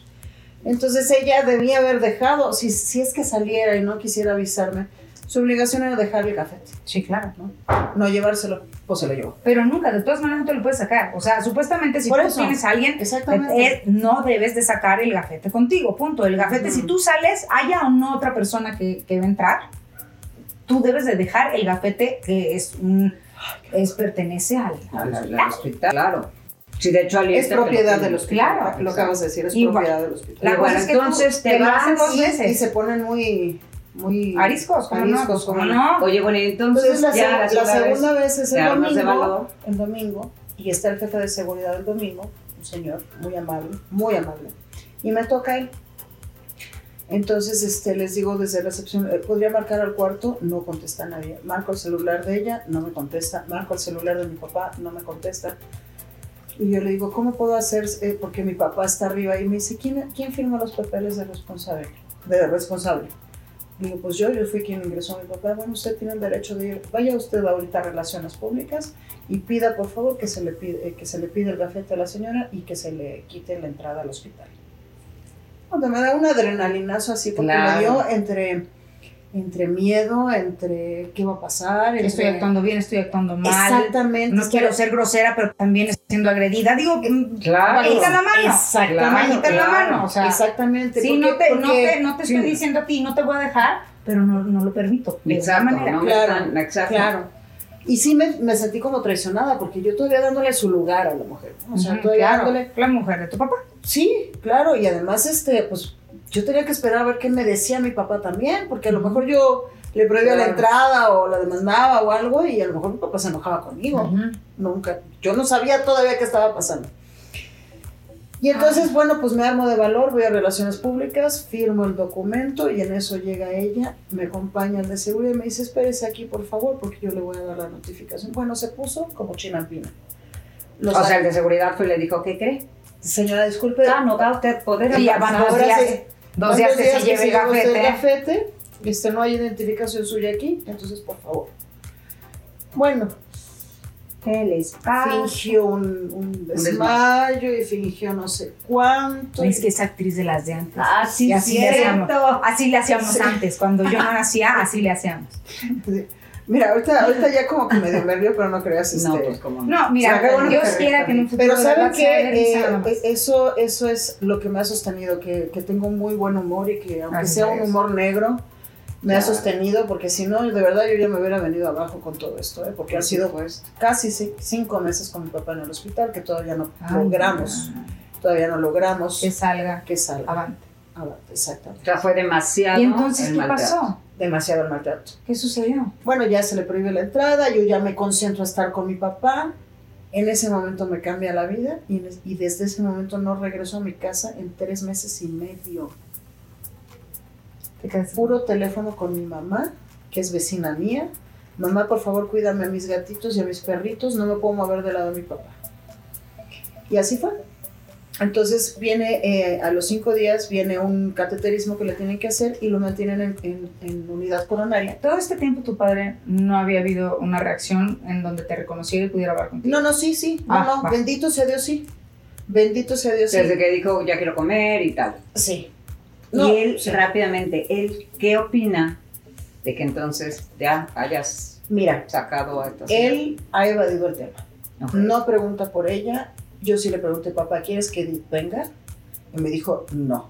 S3: Entonces ella debía haber dejado, si, si es que saliera y no quisiera avisarme, su obligación era dejar el gafete,
S2: Sí, claro.
S3: ¿no? No llevárselo, pues se lo llevó.
S2: Pero nunca, de todas maneras no te lo puedes sacar. O sea, supuestamente si
S3: Por
S2: tú
S3: eso.
S2: tienes a alguien,
S3: Exactamente.
S2: eh, no debes de sacar el gafete contigo, punto. El gafete, si tú sales, haya o no otra persona que, que va a entrar, tú debes de dejar el gafete que es un, es pertenece al,
S1: Al- al- al hospital, claro. Sí, de hecho,
S3: es propiedad del hospital,
S2: Claro,
S3: lo acabas de decir, es propiedad del hospital.
S2: La cosa es que tú
S1: entonces te
S2: lo
S1: vas
S2: hacen dos
S3: y,
S2: veces.
S3: y se ponen muy, muy
S2: Ariscos, ¿cómo no?
S3: ariscos,
S2: ¿Cómo
S3: como
S2: no?
S1: Oye, bueno, entonces,
S3: Entonces la,
S1: ya la,
S3: la segunda vez es
S1: te
S3: el domingo, el domingo, y está el jefe de seguridad el domingo, un señor muy amable, muy amable, y me toca él. Entonces este, les digo desde recepción, eh, ¿podría marcar al cuarto? No contesta nadie. Marco el celular de ella, no me contesta. Marco el celular de mi papá, no me contesta. Y yo le digo, ¿cómo puedo hacer? eh, porque mi papá está arriba y me dice, ¿quién, quién firma los papeles de responsable? De responsable. Digo, pues yo, yo fui quien ingresó a mi papá. Bueno, usted tiene el derecho de ir. Vaya usted ahorita a Relaciones Públicas y pida, por favor, que se le pide, eh, que se le pida el gafete a la señora y que se le quite la entrada al hospital. Cuando me da un adrenalinazo así, porque
S1: Claro.
S3: me dio entre, entre miedo, entre qué va a pasar.
S2: Estoy actuando bien, estoy actuando mal.
S3: Exactamente.
S2: No quiero ser grosera, pero también estoy siendo agredida. Digo que mm,
S1: Claro.
S2: bajita la mano.
S3: Exactamente.
S2: Bajita la
S1: claro.
S2: mano. O sea,
S3: Exactamente.
S2: sí,
S3: porque-
S2: no te, no te, no te estoy diciendo a ti, no te voy a dejar, pero no, no lo permito. De
S1: Exacto,
S2: alguna manera.
S1: no me
S3: Claro,
S1: están- exacto.
S3: Claro. Y sí me, me sentí como traicionada, porque yo todavía dándole su lugar a la mujer. ¿no? O sea,
S2: Ujú,
S3: todavía
S2: claro,
S3: dándole.
S2: la mujer de tu papá.
S3: Sí, claro, y además, este, pues, yo tenía que esperar a ver qué me decía mi papá también, porque a lo mejor yo le prohibía la entrada o la demandaba o algo, y a lo mejor mi papá se enojaba conmigo. Nunca. Yo no sabía todavía qué estaba pasando. Y entonces, bueno, pues me armo de valor, voy a Relaciones Públicas, firmo el documento y en eso llega ella, me acompaña el de seguridad y me dice, espérese aquí, por favor, porque yo le voy a dar la notificación. Bueno, se puso como chinampina.
S1: O sea, el de seguridad fue y le dijo, ¿qué cree?
S3: Señora, disculpe.
S1: Ah, no da usted poder.
S2: Sí, ya van dos
S3: ahora
S2: días,
S3: sí.
S2: dos días que se lleve el
S3: lleva usted
S2: gafete.
S3: el gafete, este, no hay identificación suya aquí, entonces, por favor. Bueno,
S1: ¿Qué les pasa?
S3: fingió un, un desmayo y fingió no sé cuánto.
S2: Es que es actriz de las de antes.
S1: Ah, sí,
S2: así le hacíamos.
S1: cierto.
S2: Así le hacíamos
S3: Sí.
S2: antes. Cuando yo no nacía, así le hacíamos.
S3: Mira, ahorita, ahorita ya como que me dio nervio, pero no creas *laughs* este.
S1: No, pues como no.
S2: No, mira,
S3: O sea, bueno
S2: Dios
S3: que
S2: quiera que en un futuro
S3: Pero saben que
S2: nada más.
S3: eso, eso es lo que me ha sostenido, que, que tengo muy buen humor y que aunque
S2: Gracias
S3: sea un humor negro, me ha
S1: Claro.
S3: sostenido, porque si no, de verdad yo ya me hubiera venido abajo con todo esto, ¿eh? porque han sido casi ci- cinco meses con mi papá en el hospital, que todavía no
S2: Ay,
S3: logramos, todavía no logramos
S2: que salga
S3: que salga.
S2: avante.
S3: Avante, exactamente.
S1: O sea, fue demasiado.
S2: ¿Y entonces qué
S1: maltrato.
S2: pasó?
S3: Demasiado el maltrato.
S2: ¿Qué sucedió?
S3: Bueno, ya se le prohíbe la entrada, yo ya me concentro a estar con mi papá. En ese momento me cambia la vida y, desde ese momento no regreso a mi casa en tres meses y medio.
S2: Te
S3: Puro teléfono con mi mamá, que es vecina mía. Mamá, por favor, cuídame a mis gatitos y a mis perritos, no me puedo mover del lado de mi papá. Y así fue. Entonces viene, eh, a los cinco días, viene un cateterismo que le tienen que hacer y lo mantienen en, en- en unidad coronaria.
S2: Todo este tiempo tu padre no había habido una reacción en donde te reconociera y pudiera hablar contigo.
S3: No, no, sí, sí. No,
S2: Ah,
S3: no,
S2: va.
S3: bendito sea Dios, sí. Bendito sea Dios, sí.
S1: Desde que dijo, ya quiero comer y tal.
S3: Sí. No,
S1: y él,
S3: sí.
S1: rápidamente, él, ¿qué opina de que entonces ya hayas
S3: Mira,
S1: sacado a esta
S3: él ha evadido el tema. No pregunta por ella. Yo sí le pregunté, papá, ¿quieres que Edith venga? Y me dijo, no.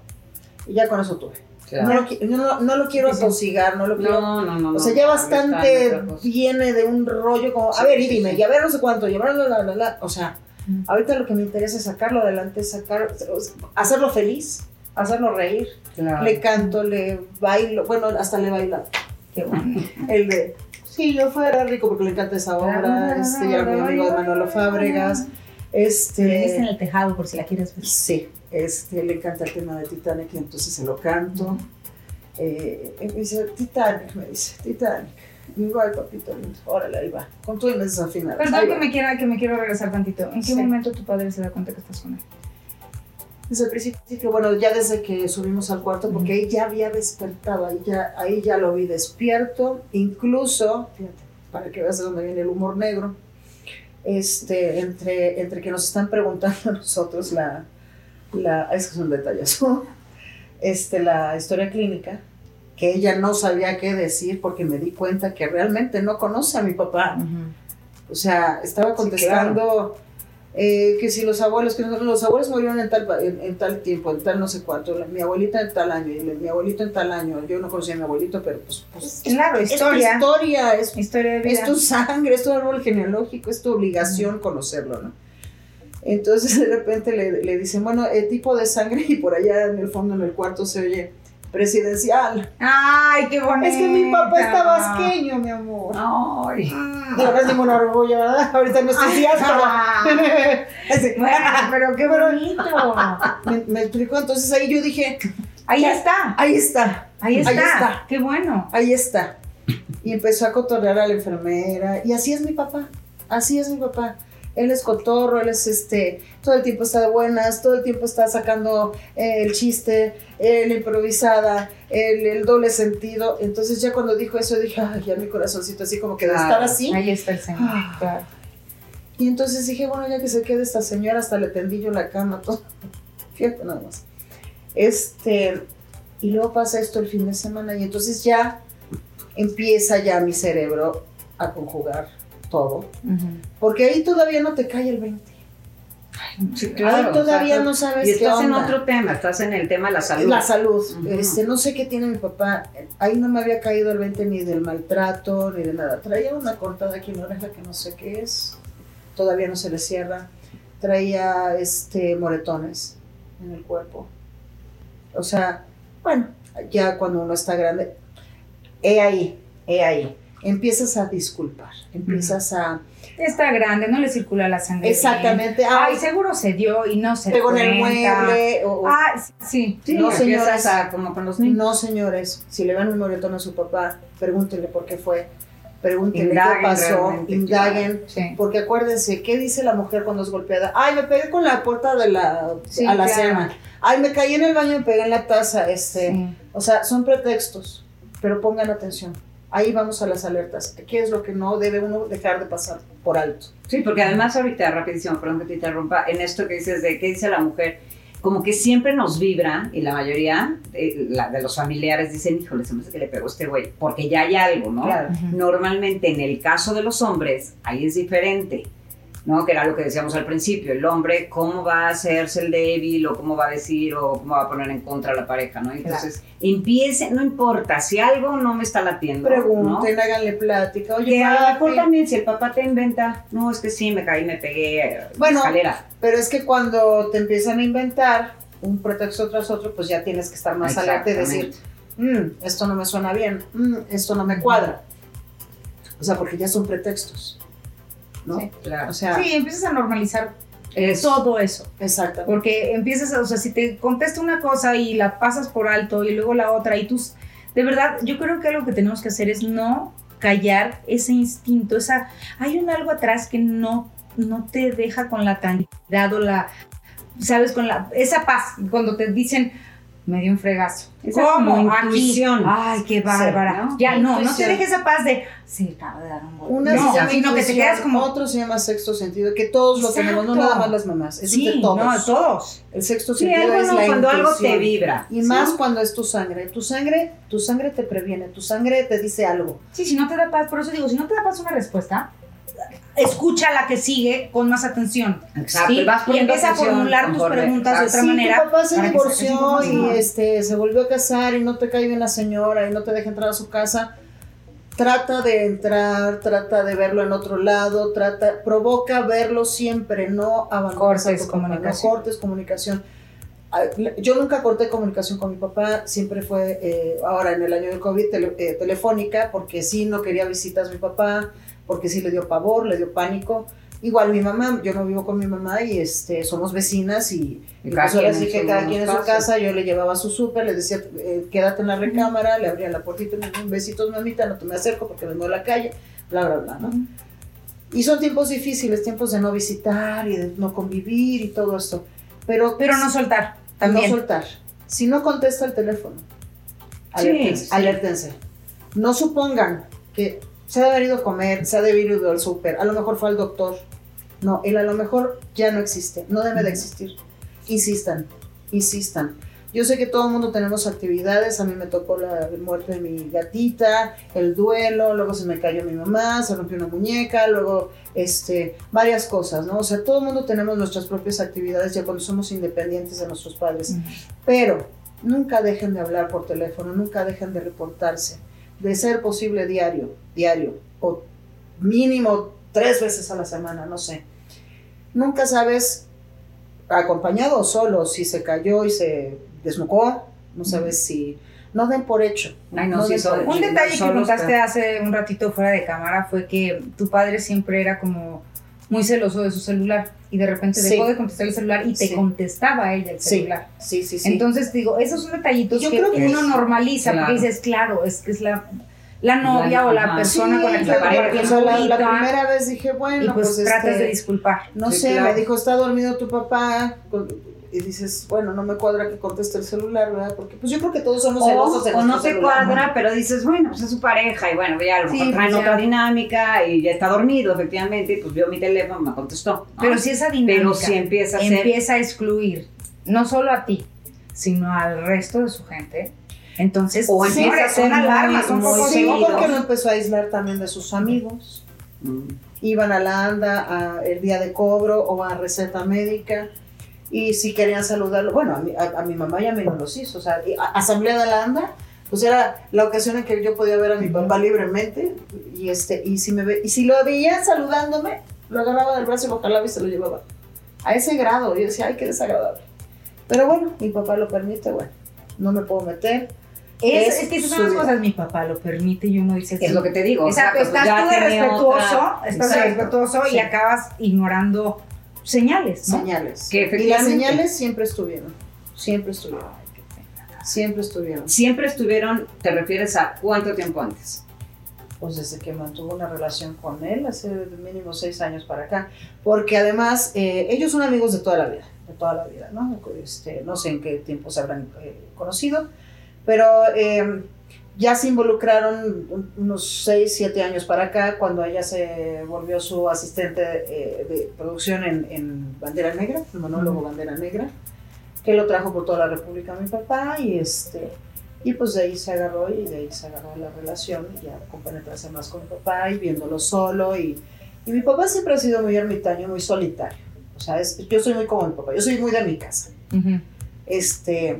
S3: Y ya con eso tuve.
S1: Claro.
S3: No, lo, no, lo- no lo quiero
S2: Sí, sí.
S3: atosigar, no lo quiero...
S1: No, no, no.
S3: o sea, ya bastante viene de un rollo como, a
S1: Sí,
S3: ver,
S1: sí,
S3: y dime,
S1: sí.
S3: y a ver no sé cuánto, y a ver, la, la, la. O sea,
S2: Mm.
S3: ahorita lo que me interesa es sacarlo adelante, sacar, hacerlo feliz, hacerlo reír.
S1: Claro.
S3: Le canto, le bailo, bueno, hasta le baila.
S2: Qué bueno. *laughs*
S3: El de, si yo fuera rico, porque le encanta esa obra, este, ya mi amigo de Manolo Fábregas, este...
S2: en el tejado por si la quieres ver.
S3: Sí, este, le encanta el tema de Titanic y entonces se lo canto. Eh, y me dice, Titanic, me dice, Titanic. Y digo, ay, papito lindo, órale, ahí va. Con todo y me desafinadas.
S2: Perdón que me, quiera, que me quiero regresar tantito. ¿En qué
S3: Sí.
S2: momento tu padre se da cuenta que estás con él?
S3: Desde el principio, bueno, ya desde que subimos al cuarto, porque ahí ya había despertado, ahí ya, ahí ya lo vi despierto, incluso, fíjate, para que veas de dónde viene el humor negro, este, entre, entre que nos están preguntando a *laughs* nosotros la, la es que es un detallazo, este, la historia clínica, que ella no sabía qué decir porque me di cuenta que realmente no conoce a mi papá. O sea, estaba contestando eh, que si los abuelos, que nosotros- los abuelos murieron en tal, en, en tal tiempo, en tal no sé cuánto, mi abuelita en tal año, mi abuelito en tal año, yo no conocía a mi abuelito, pero pues, pues
S2: Claro,
S3: es tu
S2: historia.
S3: historia, es,
S2: Historia de vida.
S3: es tu sangre, es tu árbol genealógico, es tu obligación conocerlo, ¿no? Entonces *laughs* de repente le, le dicen, bueno, el tipo de sangre, y por allá en el fondo, en el cuarto, se oye presidencial.
S2: Ay, qué bonito.
S3: Es que mi papá está vasqueño, mi amor.
S1: Ay.
S3: Digo, no es ningún orgullo, ¿verdad? *laughs* Ahorita en estos días, pero... *laughs*
S2: Bueno, pero qué bonito.
S3: me, me explicó, entonces ahí yo dije,
S2: Ahí está.
S3: ahí está,
S2: Ahí está.
S3: Ahí está.
S2: Qué bueno.
S3: ahí está. Y empezó a cotorrear a la enfermera, y así es mi papá, así es mi papá. Él es cotorro, él es este, todo el tiempo está de buenas, todo el tiempo está sacando eh, el chiste, eh, la improvisada, el, el doble sentido. Entonces ya cuando dijo eso dije, ay, ya mi corazoncito así como que de estar así.
S2: Ahí está el señor.
S3: Ah.
S2: Claro.
S3: Y entonces dije, bueno, ya que se quede esta señora, hasta le tendí yo la cama, todo. *laughs* Fíjate nada más. Este, y luego pasa esto el fin de semana y entonces ya empieza ya mi cerebro a conjugar todo. Porque ahí todavía no te cae el 20.
S1: Sí,
S3: ahí todavía
S1: o sea,
S3: no sabes
S1: Y
S3: qué
S1: estás en otro tema, estás en el tema de la salud.
S3: La salud. Este, no sé qué tiene mi papá. Ahí no me había caído el 20 ni del maltrato, ni de nada. Traía una cortada aquí en la oreja que no sé qué es. Todavía no se le cierra. Traía este moretones en el cuerpo. O sea, bueno, ya cuando uno está grande, he ahí, he ahí. Empiezas a disculpar, empiezas a...
S2: Está grande, no le circula la sangre.
S3: Exactamente.
S2: Ay,
S3: Ay,
S2: seguro se dio y no se
S3: pegó en el mueble. o-
S2: Ah, sí.
S1: Sí,
S3: No, señores.
S1: A, como con los niños.
S3: No, señores, si le ven un moretón a su papá, pregúntenle por qué fue, pregúntenle
S1: Indaguen
S3: qué pasó, indaguen,
S2: Sí.
S3: porque acuérdense, ¿qué dice la mujer cuando es golpeada? Ay, me pegué con la puerta de la
S2: Sí,
S3: a la
S2: claro.
S3: cena. Ay, me caí en el baño y me pegué en la taza, este, o sea, son pretextos, pero pongan atención. Ahí vamos a las alertas. ¿Qué es lo que no debe uno dejar de pasar por alto?
S1: Sí, porque además ahorita, rapidísimo, perdón que te interrumpa, en esto que dices de qué dice la mujer, como que siempre nos vibra y la mayoría de, la- de los familiares dicen, híjole, se me hace que le pegó este güey, porque ya hay algo, ¿no?
S3: Claro.
S1: Normalmente en el caso de los hombres, ahí es diferente, ¿no? Que era lo que decíamos al principio, el hombre, ¿cómo va a hacerse el débil o cómo va a decir o cómo va a poner en contra a la pareja, ¿no? Entonces, empiece, no importa, si algo no me está latiendo, ¿no?
S3: Pregunten, háganle plática. Oye,
S1: Que a lo también si el papá te inventa, no, es que sí, me caí, me pegué
S3: Bueno,
S1: escalera.
S3: Pero es que cuando te empiezan a inventar un pretexto tras otro, pues ya tienes que estar más alerta y decir, "Mm, esto no me suena bien, mm, esto no me cuadra. O sea, porque ya son pretextos. ¿No?
S2: Sí.
S1: Claro.
S3: O sea,
S2: Sí, empiezas a normalizar todo eso.
S3: exactamente.
S2: Porque empiezas, a- o sea, si te contesta una cosa y la pasas por alto y luego la otra y tú, de verdad, yo creo que algo que tenemos que hacer es no callar ese instinto, esa, hay un algo atrás que no, no te deja con la tranquilidad o la, sabes, con la, esa paz, cuando te dicen, me dio un fregazo.
S1: Esa
S2: ¿Cómo?
S1: intuición.
S2: Ay, qué bárbara.
S1: ¿no?
S2: Ya, no, no te dejes esa paz de, sí, acaba de dar un golpe.
S3: Una
S2: no,
S3: se llama
S2: sino que te quedas como,
S3: Otro se llama sexto sentido, que todos lo tenemos, no nada más las mamás, es
S2: sí,
S3: de todos.
S2: no, todos.
S3: El sexto
S1: Sí,
S3: sentido
S1: algo
S3: es
S1: no,
S3: la
S1: cuando algo te vibra.
S3: Y más cuando es tu sangre. Tu sangre, tu sangre te previene, tu sangre te dice algo.
S2: Sí, si no te da paz, por eso digo, si no te da paz una respuesta, escucha la que sigue con más atención.
S1: Exacto,
S2: ¿sí?
S1: y vas
S2: Y
S1: poniendo
S2: empieza a formular tus preguntas de otra
S3: si
S2: manera.
S3: tu papá se divorció y este, se volvió a casar y no te cae bien la señora y no te deja entrar a su casa, trata de entrar, trata de verlo en otro lado, trata, provoca verlo siempre, no abandones
S2: Cortes
S3: papá, no
S2: comunicación.
S3: cortes comunicación. Yo nunca corté comunicación con mi papá, siempre fue, eh, ahora en el año del COVID, tele- eh, telefónica, porque sí no quería visitas mi papá, porque sí le dio pavor, le dio pánico. Igual mi mamá, yo no vivo con mi mamá y este, somos vecinas y,
S1: Y
S3: pues ahora sí que cada quien en su
S1: casa.
S3: yo le llevaba su súper, le decía, eh, quédate en la recámara, le abría la puertita, un besitos mamita, no te me acerco porque vengo a la calle, bla, bla, bla, ¿no? Y son tiempos difíciles, tiempos de no visitar y de no convivir y todo esto. Pero,
S2: Pero no soltar, también.
S3: no soltar. Si no contesta el teléfono, alértense.
S1: sí.
S3: alértense. No supongan que se ha de haber ido a comer, se ha de haber ido al súper, a lo mejor fue al doctor. No, él a lo mejor ya no existe, no debe de existir. Insistan, insistan. Yo sé que todo el mundo tenemos actividades, a mí me tocó la muerte de mi gatita, el duelo, luego se me cayó mi mamá, se rompió una muñeca, luego este, varias cosas, ¿no? O sea, todo el mundo tenemos nuestras propias actividades ya cuando somos independientes de nuestros padres. Pero nunca dejen de hablar por teléfono, nunca dejen de reportarse. De ser posible diario, diario, o mínimo tres veces a la semana, no sé. Nunca sabes, acompañado o solo, si se cayó y se desnucó, no sabes si... No den por hecho.
S1: Ay, no, sí,
S3: den
S1: eso-
S3: por hecho.
S2: Un detalle que contaste
S1: pero-
S2: hace un ratito fuera de cámara fue que tu padre siempre era como muy celoso de su celular y de repente
S3: Sí.
S2: dejó de contestar el celular y te
S3: Sí.
S2: contestaba ella el
S3: Sí,
S2: celular.
S3: sí, sí, sí.
S2: Entonces digo, esos son detallitos
S3: Yo
S2: que
S3: creo que
S2: uno
S3: es-
S2: normaliza
S1: claro.
S2: porque dices, claro, es que es la, la novia
S1: La-
S2: o la
S1: ajá.
S2: persona
S3: Sí,
S2: con la que
S3: yo-
S2: está
S1: pareja,
S3: o sea, la, la primera vez dije, bueno,
S2: y pues,
S3: pues,
S2: tratas
S3: este,
S2: de disculpar.
S3: No
S1: Sí,
S3: sé,
S1: claro.
S3: me dijo, está dormido tu papá. Y dices, bueno, no me cuadra que conteste el celular, ¿verdad? Porque pues yo creo que todos somos celosos
S1: O,
S3: de
S1: o no te
S3: celular,
S1: cuadra, pero dices, bueno, pues es su pareja y bueno, ya a lo
S2: Sí,
S1: mejor traen
S2: pues ya.
S1: otra dinámica y ya está dormido, efectivamente, y pues vio mi teléfono, me contestó. ¿no?
S2: Pero si esa dinámica
S1: Pero si empieza a ser...
S2: empieza a excluir, no solo a ti, sino al resto de su gente, entonces
S1: O
S2: sí,
S1: empieza a ser
S2: alarmas, son
S1: muy-
S3: Sí, porque lo empezó a aislar también de sus amigos.
S1: Mm.
S3: Iban a la ANDA a el día de cobro o a receta médica. Y si querían saludarlo, bueno, a mi, a, a mi mamá y a mí no los hizo. O sea, y a- asamblea de la ANDA, pues era la ocasión en que yo podía ver a mi papá libremente. Y, este, y, si me ve, y si lo veía saludándome, lo agarraba del brazo y lo jalaba y se lo llevaba. A ese grado. Yo decía, ay, qué desagradable. Pero bueno, mi papá lo permite, bueno, no me puedo meter.
S2: Es,
S3: es
S2: es que esas son las cosas, mi papá lo permite y uno dice,
S1: Es
S2: sí.
S1: lo que te digo.
S2: Exacto,
S1: exacto, pues
S2: estás
S1: ya
S2: tú de respetuoso,
S1: otra-
S2: estás de respetuoso
S3: Sí.
S2: y acabas ignorando señales, ¿no?
S3: Señales.
S1: Que
S3: y las señales siempre estuvieron. Siempre estuvieron. Siempre estuvieron.
S1: Siempre estuvieron, te refieres a cuánto tiempo antes.
S3: Pues desde que mantuvo una relación con él, hace mínimo seis años para acá. Porque además, eh, ellos son amigos de toda la vida, de toda la vida, ¿no? Este, no sé en qué tiempo se habrán eh, conocido, pero eh, ya se involucraron un- unos seis, siete años para acá, cuando ella se volvió su asistente eh, de producción en, en Bandera Negra, el monólogo Bandera Negra. que lo trajo por toda la República mi papá y este y pues de ahí se agarró y de ahí se agarró la relación ya compenetrarse más con mi papá y viéndolo solo y, y mi papá siempre ha sido muy ermitaño, muy solitario. O sea, es, yo soy muy como mi papá, yo soy muy de mi casa. Este,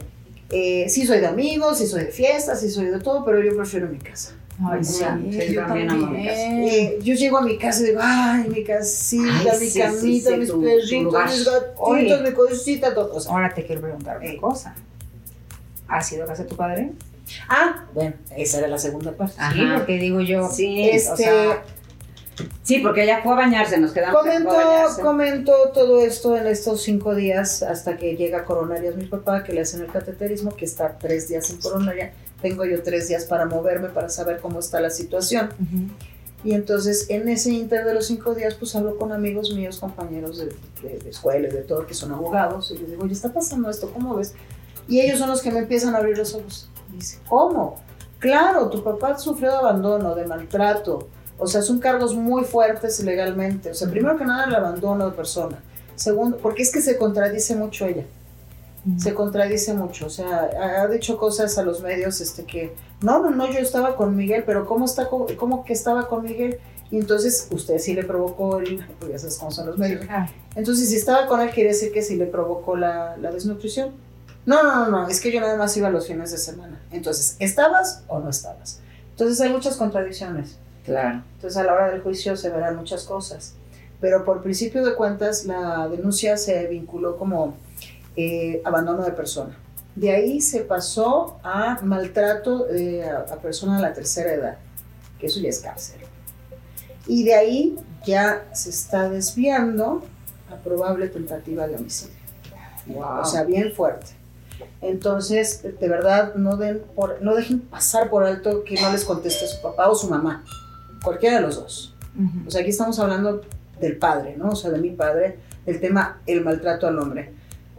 S3: eh, sí soy de amigos, sí soy de fiestas, sí soy de todo, pero yo prefiero mi casa.
S1: Ay, sí, sí, yo también amo mi casa.
S3: Eh, yo llego a mi casa y digo, ay, mi casita,
S1: Ay,
S3: mi
S1: sí,
S3: camita,
S1: sí, sí,
S3: mis
S1: tu-
S3: perritos, mis gatitos,
S2: Oye.
S3: mi cosita, todo. O sea,
S2: Ahora te quiero preguntar una
S3: Eh.
S2: cosa. ¿Has ido a casa de tu padre?
S3: ah, bueno, esa era la segunda parte.
S1: Ajá.
S2: Sí, porque digo yo.
S1: Sí,
S3: Este,
S1: o sea, sí, porque ella fue a bañarse, nos quedamos en
S3: Comentó, comentó todo esto en estos cinco días hasta que llega coronarias mi papá, que le hacen el cateterismo, que está tres días en coronaria. Tengo yo tres días para moverme, para saber cómo está la situación.
S2: Ujú.
S3: Y entonces en ese inter de los cinco días, pues hablo con amigos míos, compañeros de, de, de escuela y de todo, que son abogados, y les digo, oye, está pasando esto, ¿cómo ves? Y ellos son los que me empiezan a abrir los ojos. Y dice, ¿cómo? Claro, tu papá sufrió de abandono, de maltrato. O sea, son cargos muy fuertes legalmente. O sea, primero que nada el abandono de persona. Segundo, porque es que se contradice mucho ella. Se contradice mucho. O sea, ha dicho cosas a los medios este, que, no, no, no, yo estaba con Miguel, pero ¿cómo, está, cómo que estaba con Miguel? Y entonces usted sí le provocó el, pues ya sabes cómo son los medios.
S2: Ah,
S3: Entonces, si estaba con él, quiere decir que sí le provocó la, la desnutrición. No, no, no, no, es que yo nada más iba los fines de semana. Entonces, ¿estabas o no estabas? Entonces, hay muchas contradicciones.
S1: Claro.
S3: Entonces, a la hora del juicio se verán muchas cosas. Pero por principio de cuentas, la denuncia se vinculó como eh, abandono de persona. De ahí se pasó a maltrato eh, a, a persona de la tercera edad, que eso ya es cárcel. Y de ahí ya se está desviando a probable tentativa de homicidio.
S1: Wow.
S3: O sea, bien fuerte. Entonces, de verdad, no, den por, no dejen pasar por alto que no les conteste su papá o su mamá. Cualquiera de los dos. O sea, aquí estamos hablando del padre, ¿no? O sea, de mi padre, el tema, el maltrato al hombre.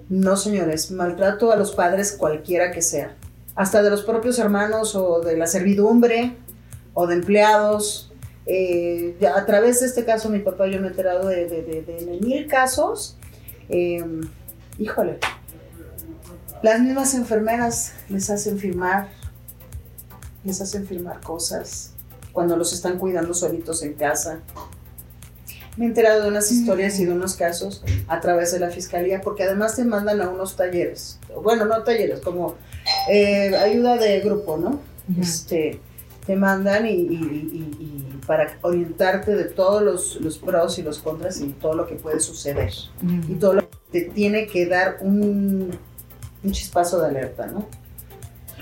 S3: No, señores, maltrato a los padres cualquiera que sea. Hasta de los propios hermanos o de la servidumbre o de empleados. Eh, a través de este caso, mi papá yo me he enterado de, de, de- de- de mil casos. Eh, híjole, las mismas enfermeras les hacen firmar, les hacen firmar cosas cuando los están cuidando solitos en casa. Me he enterado de unas historias y de unos casos a través de la fiscalía, porque además te mandan a unos talleres, bueno, no talleres, como eh, ayuda de grupo, ¿no?
S2: Ujú.
S3: este, te mandan y, y- y- y para orientarte de todos los, los pros y los contras y todo lo que puede suceder y
S2: Ujú.
S3: todo lo que te tiene que dar un, un chispazo de alerta, ¿no?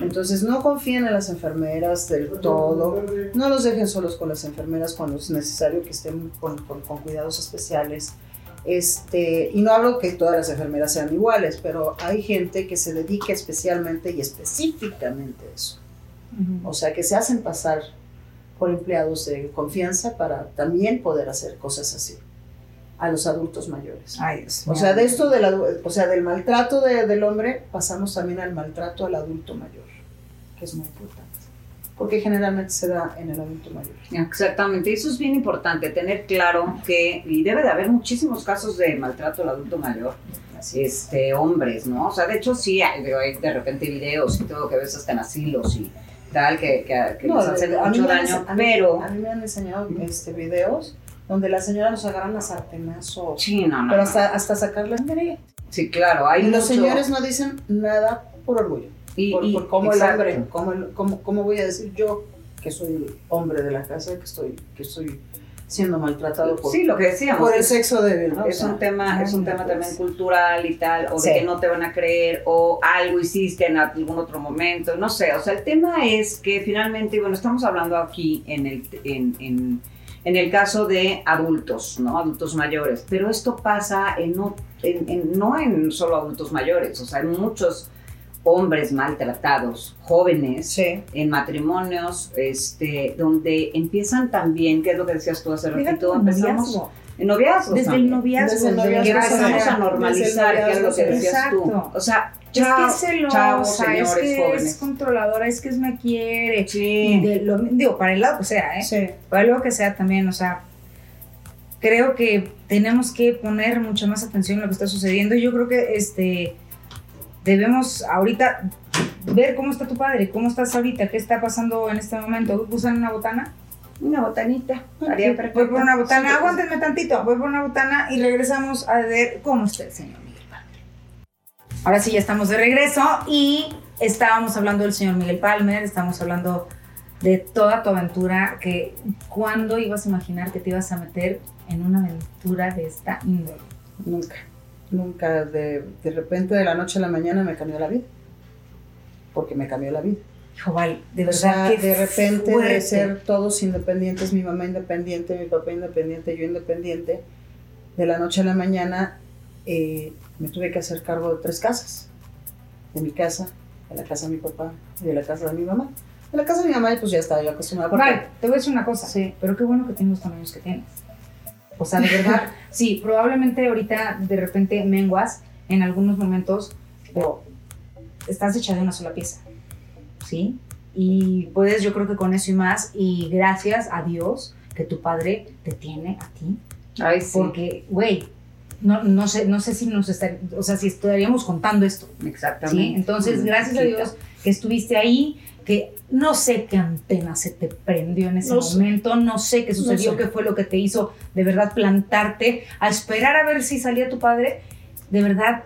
S3: Entonces no confíen en las enfermeras del todo, no los dejen solos con las enfermeras cuando es necesario que estén con, con- con cuidados especiales. Este, y no hablo que todas las enfermeras sean iguales, pero hay gente que se dedica especialmente y específicamente a eso. O sea, que se hacen pasar por empleados de confianza para también poder hacer cosas así a los adultos mayores.
S2: Ay, Dios
S3: O sea, de esto del, adu- o sea, del maltrato de- del hombre pasamos también al maltrato al adulto mayor, que es muy importante. Porque generalmente se da en el adulto mayor.
S1: Exactamente, eso es bien importante, tener claro que, y debe de haber muchísimos casos de maltrato al adulto mayor, este, hombres, ¿no? O sea, de hecho sí, hay, de repente videos y todo que ves hasta en asilos y tal, que, que, que les hacen mucho daño,
S3: a mí-
S1: pero...
S3: A mí me han enseñado este, videos donde la señora nos agarran las sartenazos.
S1: Sí, no, no,
S3: Pero hasta, hasta sacar la.
S1: Sí, claro, hay
S3: Y los
S1: mucho-
S3: señores no dicen nada por orgullo.
S1: y,
S3: por,
S1: y-
S3: por cómo
S1: exacto.
S3: el hombre, cómo, cómo- cómo voy a decir yo que soy el hombre de la casa, que estoy, que estoy siendo maltratado por,
S1: Sí, lo que decíamos.
S3: por el sexo débil, ¿no? O
S1: Es
S3: sea,
S1: un tema, es un tema
S3: pues.
S1: también cultural y tal, o
S3: Sí.
S1: de que no te van a creer, o algo hiciste en algún otro momento, no sé. O sea, el tema es que finalmente, bueno, estamos hablando aquí en el, en, en- en el caso de adultos, ¿no? Adultos mayores, pero esto pasa en, no- en- en- no en solo adultos mayores, o sea, en muchos hombres maltratados, jóvenes,
S3: Sí.
S1: en matrimonios, este, donde empiezan también, ¿qué es lo que decías tú hace ratito? Empezamos
S2: noviazgo. Desde el noviazgo.
S3: Desde el
S2: desde
S3: noviazgo
S1: que
S3: se
S1: empezamos a normalizar, que es lo que decías tú.
S2: Exacto.
S1: O sea,
S2: Es que
S1: chao,
S2: es celosa,
S1: chavos,
S2: es
S1: señores
S2: que
S1: jóvenes.
S2: es controladora, es que es me quiere. Y
S1: Sí.
S2: de lo, digo, para el lado que sea, ¿eh?
S3: Sí.
S2: Para lo que sea también, o sea, creo que tenemos que poner mucha más atención en lo que está sucediendo. Yo creo que este debemos ahorita ver cómo está tu padre, cómo estás ahorita, qué está pasando en este momento. ¿Usan una botana?
S1: Una botanita.
S2: Voy por una botana, aguántenme tantito, voy por una botana y regresamos a ver cómo está el señor Miguel Palmer. Ahora sí, ya estamos de regreso y estábamos hablando del señor Miguel Palmer, estamos hablando de toda tu aventura, que cuándo ibas a imaginar que te ibas a meter en una aventura de esta índole.
S3: Nunca, nunca. De, de repente, de la noche a la mañana me cambió la vida. Porque me cambió la vida.
S2: Hijo, vale, de
S3: O
S2: verdad
S3: sea,
S2: que
S3: de repente
S2: fuerte.
S3: de ser todos independientes, mi mamá independiente, mi papá independiente, yo independiente, de la noche a la mañana eh, me tuve que hacer cargo de tres casas. De mi casa, de la casa de mi papá y de la casa de mi mamá. De la casa de mi mamá pues ya estaba yo acostumbrada. porque-
S2: Vale, te voy a decir una cosa,
S3: Sí.
S2: pero qué bueno que tienes los tamaños que tienes. O sea, de verdad, *laughs* sí, probablemente ahorita de repente menguas en algunos momentos, pero estás hecha de una sola pieza, ¿sí? Y puedes, yo creo que con eso y más, y gracias a Dios que tu padre te tiene a ti,
S1: Ay, sí.
S2: porque, güey, no, no, sé, no sé si nos estar, o sea, si estaríamos contando esto,
S1: Exactamente.
S2: ¿sí? Entonces, gracias a. Dios que estuviste ahí, que no sé qué antena se te prendió en ese
S3: No sé.
S2: momento, no sé qué sucedió,
S3: sé.
S2: qué fue lo que te hizo de verdad plantarte a esperar a ver si salía tu padre. De verdad,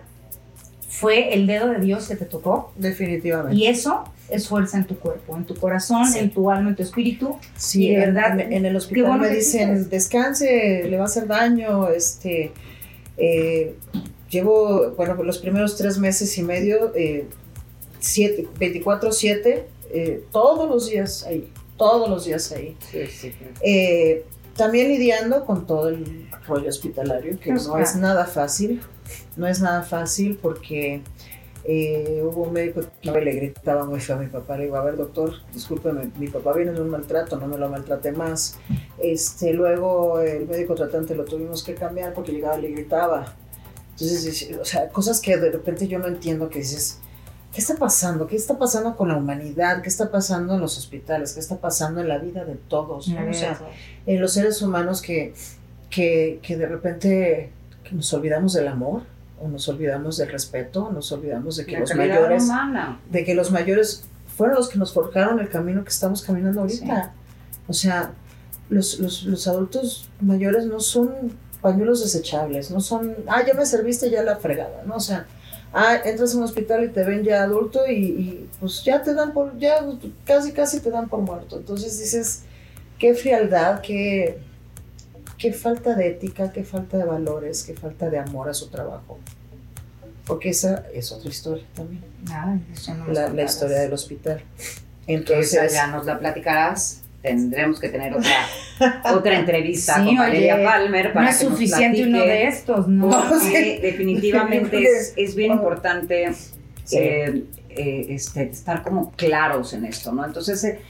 S2: fue el dedo de Dios que te tocó
S3: Definitivamente.
S2: y eso es fuerza en tu cuerpo, en tu corazón,
S3: Sí.
S2: en tu alma, en tu espíritu.
S3: Sí,
S2: Y de verdad,
S3: en, en el hospital
S2: bueno
S3: me dicen, descanse, le va a hacer daño, este, eh, llevo, bueno, los primeros tres meses y medio, eh, siete, 24-7, eh, todos los días ahí, todos los días ahí.
S1: Sí, sí, sí.
S3: Eh, también lidiando con todo el rollo hospitalario, que
S2: Pues
S3: no es nada fácil, no es nada fácil porque eh, hubo un médico que le gritaba muy feo a mi papá, le digo, a ver doctor, discúlpeme, mi papá viene de un maltrato, no me lo maltrate más. Este, luego el médico tratante lo tuvimos que cambiar porque llegaba y le gritaba. Entonces, o sea, cosas que de repente yo no entiendo, que dices, ¿qué está pasando? ¿Qué está pasando con la humanidad? ¿Qué está pasando en los hospitales? ¿Qué está pasando en la vida de todos? no? O sea, en los seres humanos que, que, que de repente que nos olvidamos del amor o nos olvidamos del respeto, o nos olvidamos de que
S1: La
S3: los mayores,
S1: humana.
S3: de que los mayores fueron los que nos forjaron el camino que estamos caminando ahorita. O sea, los, los, los adultos mayores no son pañuelos desechables, no son, ah, ya me serviste ya la fregada, ¿no? O sea, ah, entras a un hospital y te ven ya adulto y, y, pues ya te dan por, ya casi casi te dan por muerto. Entonces dices, qué frialdad, qué, qué falta de ética, qué falta de valores, qué falta de amor a su trabajo. Porque esa es otra historia también,
S2: no
S3: la, la historia del hospital. Entonces,
S1: esa ya nos la platicarás. Tendremos que tener otra, *laughs* otra entrevista
S2: Sí,
S1: con Valeria
S2: oye,
S1: Palmer para
S2: No es
S1: que nos
S2: suficiente
S1: platique,
S2: uno de estos, ¿no?
S1: Porque definitivamente *laughs* es, es bien importante
S3: Sí.
S1: eh, eh, este, estar como claros en esto, ¿no? Entonces, eh,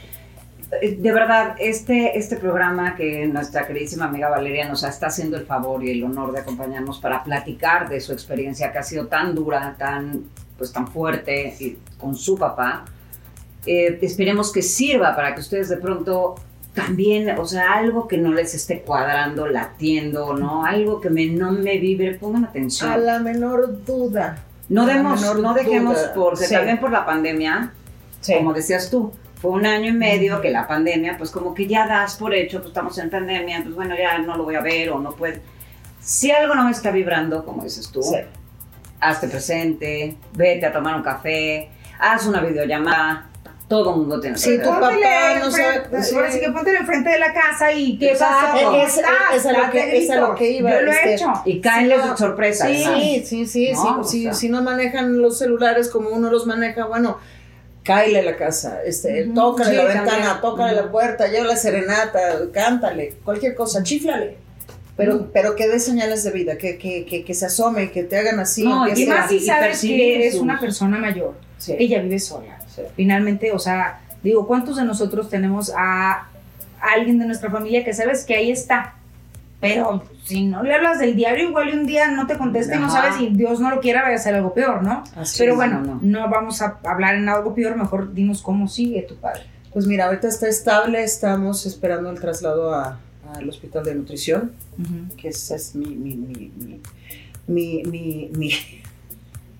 S1: de verdad, este, este programa que nuestra queridísima amiga Valeria nos está haciendo el favor y el honor de acompañarnos para platicar de su experiencia que ha sido tan dura, tan, pues, tan fuerte y con su papá, eh, esperemos que sirva para que ustedes de pronto también, o sea, algo que no les esté cuadrando, latiendo, ¿no? Algo que me, no me vibre, pongan atención.
S3: a la menor duda.
S1: No, demos,
S3: menor
S1: no dejemos,
S3: duda.
S1: porque
S3: Sí.
S1: también por la pandemia,
S3: Sí.
S1: como decías tú, fue un año y medio que la pandemia, pues como que ya das por hecho, pues estamos en pandemia, pues bueno, ya no lo voy a ver o no puedo. Si algo no me está vibrando, como dices tú,
S3: Sí.
S1: hazte presente, vete a tomar un café, haz una videollamada, todo el mundo tiene
S3: Sí,
S1: que
S3: tu papá no sabe-.
S2: Ahora sí que ponte enfrente de la casa y qué pasa. ¿Cómo
S3: Es- es-
S2: estás?
S3: es a lo que- iba,
S2: Yo lo he
S3: este,
S2: hecho.
S1: Y cáenles
S3: Sí,
S1: de sorpresa.
S2: sí.
S3: Sí, sí, si no manejan los celulares como uno los maneja, bueno, cáele a la casa, este, tócale
S1: Sí,
S3: la
S1: también.
S3: ventana, tócale la puerta, llévale serenata, cántale, cualquier cosa, chiflale. Pero, pero que dé señales de vida, que, que, que, que se asome, que te hagan así.
S1: No,
S2: Y más si sabes que eres una persona mayor.
S3: Sí,
S2: Ella vive sola.
S3: Sí.
S2: Finalmente, o sea, digo, ¿cuántos de nosotros tenemos a alguien de nuestra familia que sabes que ahí está? Pero si no le hablas del diario, igual un día no te contesta y no sabes si Dios no lo quiera, vaya a ser algo peor, ¿no?
S3: Así
S2: Pero
S3: es.
S2: bueno,
S1: no,
S2: vamos a hablar en algo peor, mejor dinos cómo sigue tu padre.
S3: Pues mira, ahorita está estable, estamos esperando el traslado a- al hospital de nutrición. que esa es mi, mi, mi, mi, mi, mi, mi-
S2: Tu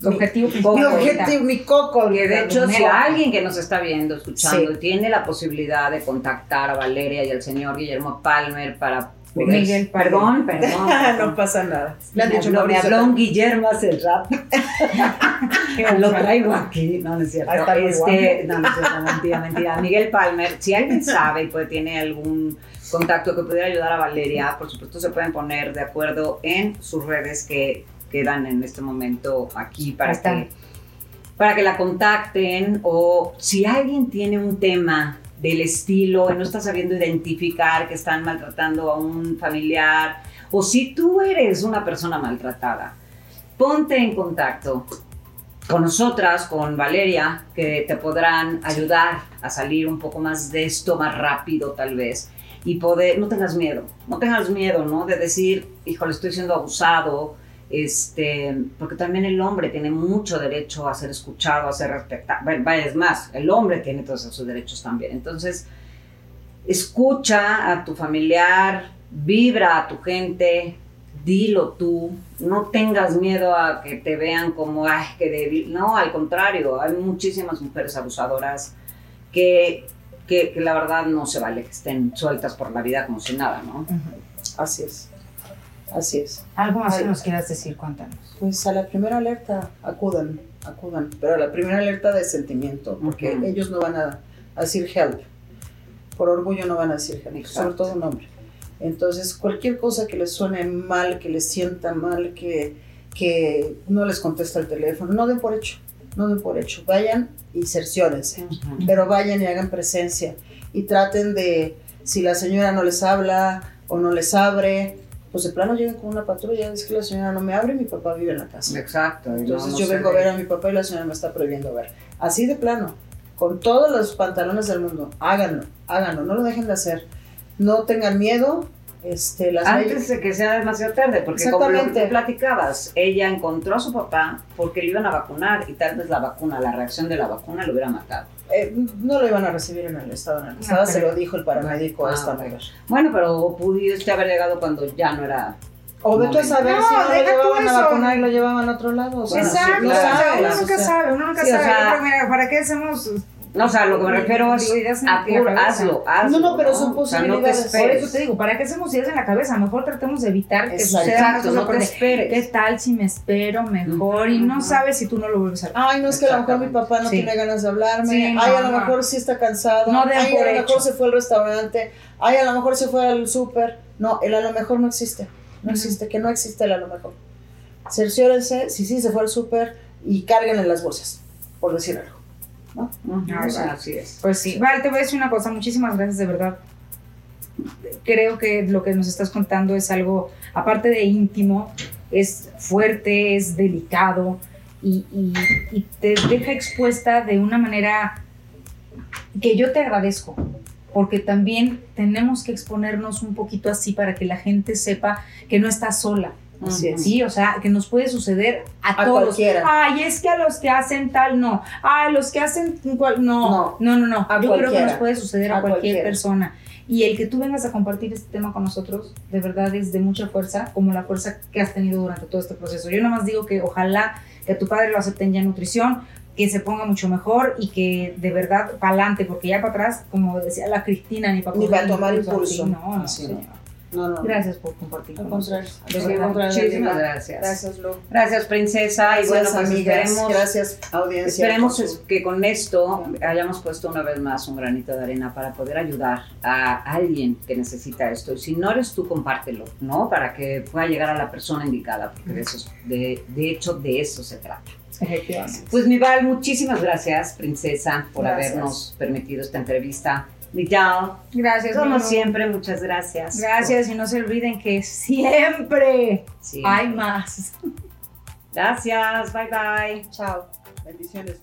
S2: objetivo
S3: Mi
S2: principal ahorita.
S3: objetivo, mi coco.
S1: Que de hecho, si
S3: mi-
S1: alguien que nos está viendo, escuchando,
S3: Sí.
S1: tiene la posibilidad de contactar a Valeria y al señor Guillermo Palmer para
S2: Miguel Palmer.
S1: Perdón, *laughs* perdón.
S3: no pasa nada. Le han dicho
S1: habló, me habló un Guillermo hace rato. *laughs* Lo traigo aquí, no, no es cierto.
S3: Está
S1: Este, no, no es cierto, mentira, mentira. *laughs* Miguel Palmer, si alguien sabe y puede, tiene algún contacto que pudiera ayudar a Valeria, por supuesto se pueden poner de acuerdo en sus redes que quedan en este momento aquí para que, para que la contacten o si alguien tiene un tema del estilo y no está sabiendo identificar que están maltratando a un familiar o si tú eres una persona maltratada, ponte en contacto con nosotras, con Valeria, que te podrán ayudar a salir un poco más de esto más rápido tal vez y poder, no tengas miedo, no tengas miedo, ¿no? De decir, híjole, estoy siendo abusado, este, porque también el hombre tiene mucho derecho a ser escuchado, a ser respetado, vaya, es más, el hombre tiene todos esos derechos también, entonces, escucha a tu familiar, vibra a tu gente, dilo tú, no tengas miedo a que te vean como, ay, qué débil. No, al contrario, hay muchísimas mujeres abusadoras que, que, que la verdad no se vale que estén sueltas por la vida como si nada, ¿no?
S3: Así es. Así es.
S2: Algo más que nos quieras decir, cuéntanos.
S3: Pues a la primera alerta acudan, acudan, pero a la primera alerta de sentimiento, porque ellos no van a, a decir help. Por orgullo no van a decir help,
S1: Exacto.
S3: sobre todo un hombre. Entonces, cualquier cosa que les suene mal, que les sienta mal, que, que no les contesta el teléfono, no den por hecho, no den por hecho. Vayan y cerciórense, pero vayan y hagan presencia y traten de, si la señora no les habla o no les abre, pues de plano lleguen con una patrulla, es que la señora no me abre, mi papá vive en la casa.
S1: Exacto. y no-
S3: Entonces
S1: no
S3: yo vengo a
S1: ve.
S3: ver a mi papá y la señora me está prohibiendo ver. Así de plano, con todos los pantalones del mundo, háganlo, háganlo, no lo dejen de hacer. No tengan miedo, este, las
S1: Antes de que sea demasiado tarde, porque como lo que
S3: Exactamente.
S1: tú platicabas, ella encontró a su papá porque le iban a vacunar y tal vez la vacuna, la reacción de la vacuna lo hubiera matado.
S3: eh, no lo iban a recibir en el estado en el que estaba, se
S2: pero-
S3: lo dijo el paramédico a esta mujer.
S1: Bueno, pero pudiste haber llegado cuando ya no era.
S3: O vete a saber
S2: No,
S3: si no lo llevaban a vacunar y lo llevaban a otro lado. o sea,
S2: Exacto,
S3: no
S1: claro,
S2: o sea, uno
S3: o
S2: nunca
S3: sea,
S2: sabe, uno nunca
S1: sí, o
S2: sabe.
S1: sea-
S2: ¿para qué hacemos
S1: No, o sea, lo que me refiero es.
S2: Cabeza.
S1: hazlo, hazlo.
S3: No, no, pero son
S1: O sea, no te
S3: posibilidades.
S2: Por eso te digo, ¿para qué hacemos ideas en la cabeza? Mejor tratemos de evitar que
S3: Exacto.
S2: sucedan
S1: Exacto, no te esperes.
S2: ¿Qué tal si me espero mejor? Y no sabes si tú no lo vuelves a ver.
S3: Ay, no es que a lo mejor mi papá no
S2: Sí.
S3: tiene ganas de hablarme.
S2: Sí,
S3: Ay,
S2: no,
S3: a lo
S2: no.
S3: mejor sí está cansado.
S2: No den
S3: Ay, a lo
S2: hecho.
S3: mejor se fue al restaurante. Ay, a lo mejor se fue al súper. No, el a lo mejor no existe. No existe, que no existe el a lo mejor. Cerciórense si sí se fue al súper y cárguenle las bolsas, por decir algo. ¿No?
S1: O sea,
S2: va.
S1: así es.
S2: Pues sí. Vale, te voy a decir una cosa. Muchísimas gracias, de verdad. Creo que lo que nos estás contando es algo, aparte de íntimo, es fuerte, es delicado y, y- y te deja expuesta de una manera que yo te agradezco, porque también tenemos que exponernos un poquito así para que la gente sepa que no está sola.
S3: Así es.
S2: Sí, o sea, que nos puede suceder a,
S3: A
S2: todos.
S3: cualquiera.
S2: Ay, es que a los que hacen tal, no. Ay, los que hacen cual, no. No, no, no.
S3: A
S2: Yo creo que nos puede suceder a,
S3: A
S2: cualquier
S3: cualquiera.
S2: persona. Y el que tú vengas a compartir este tema con nosotros, de verdad es de mucha fuerza, como la fuerza que has tenido durante todo este proceso. Yo nada más digo que ojalá que tu padre lo acepte en ya nutrición, que se ponga mucho mejor y que de verdad para adelante, porque ya para atrás, como decía la Cristina, ni para
S3: Ni para tomar
S2: impulso No, no,
S3: no.
S2: señor.
S3: No, no.
S2: Gracias por compartir
S3: Al
S2: con
S3: contrario.
S1: Muchísimas gracias.
S3: Gracias, Lu.
S1: Gracias, princesa. y bueno,
S3: Gracias,
S1: pues
S3: amigas.
S1: esperemos,
S3: Gracias, audiencia.
S1: esperemos que con esto hayamos puesto una vez más un granito de arena para poder ayudar a alguien que necesita esto. Y si no eres tú, compártelo, ¿no? Para que pueda llegar a la persona indicada, porque de, eso, es- de, de hecho de eso se trata. Pues mi Val, muchísimas gracias, princesa, por
S3: Gracias.
S1: habernos permitido esta entrevista. Miguel,
S2: Gracias,
S1: como siempre, muchas gracias.
S2: Gracias y no se olviden que siempre hay más.
S1: Gracias, bye bye.
S3: Chao. Bendiciones.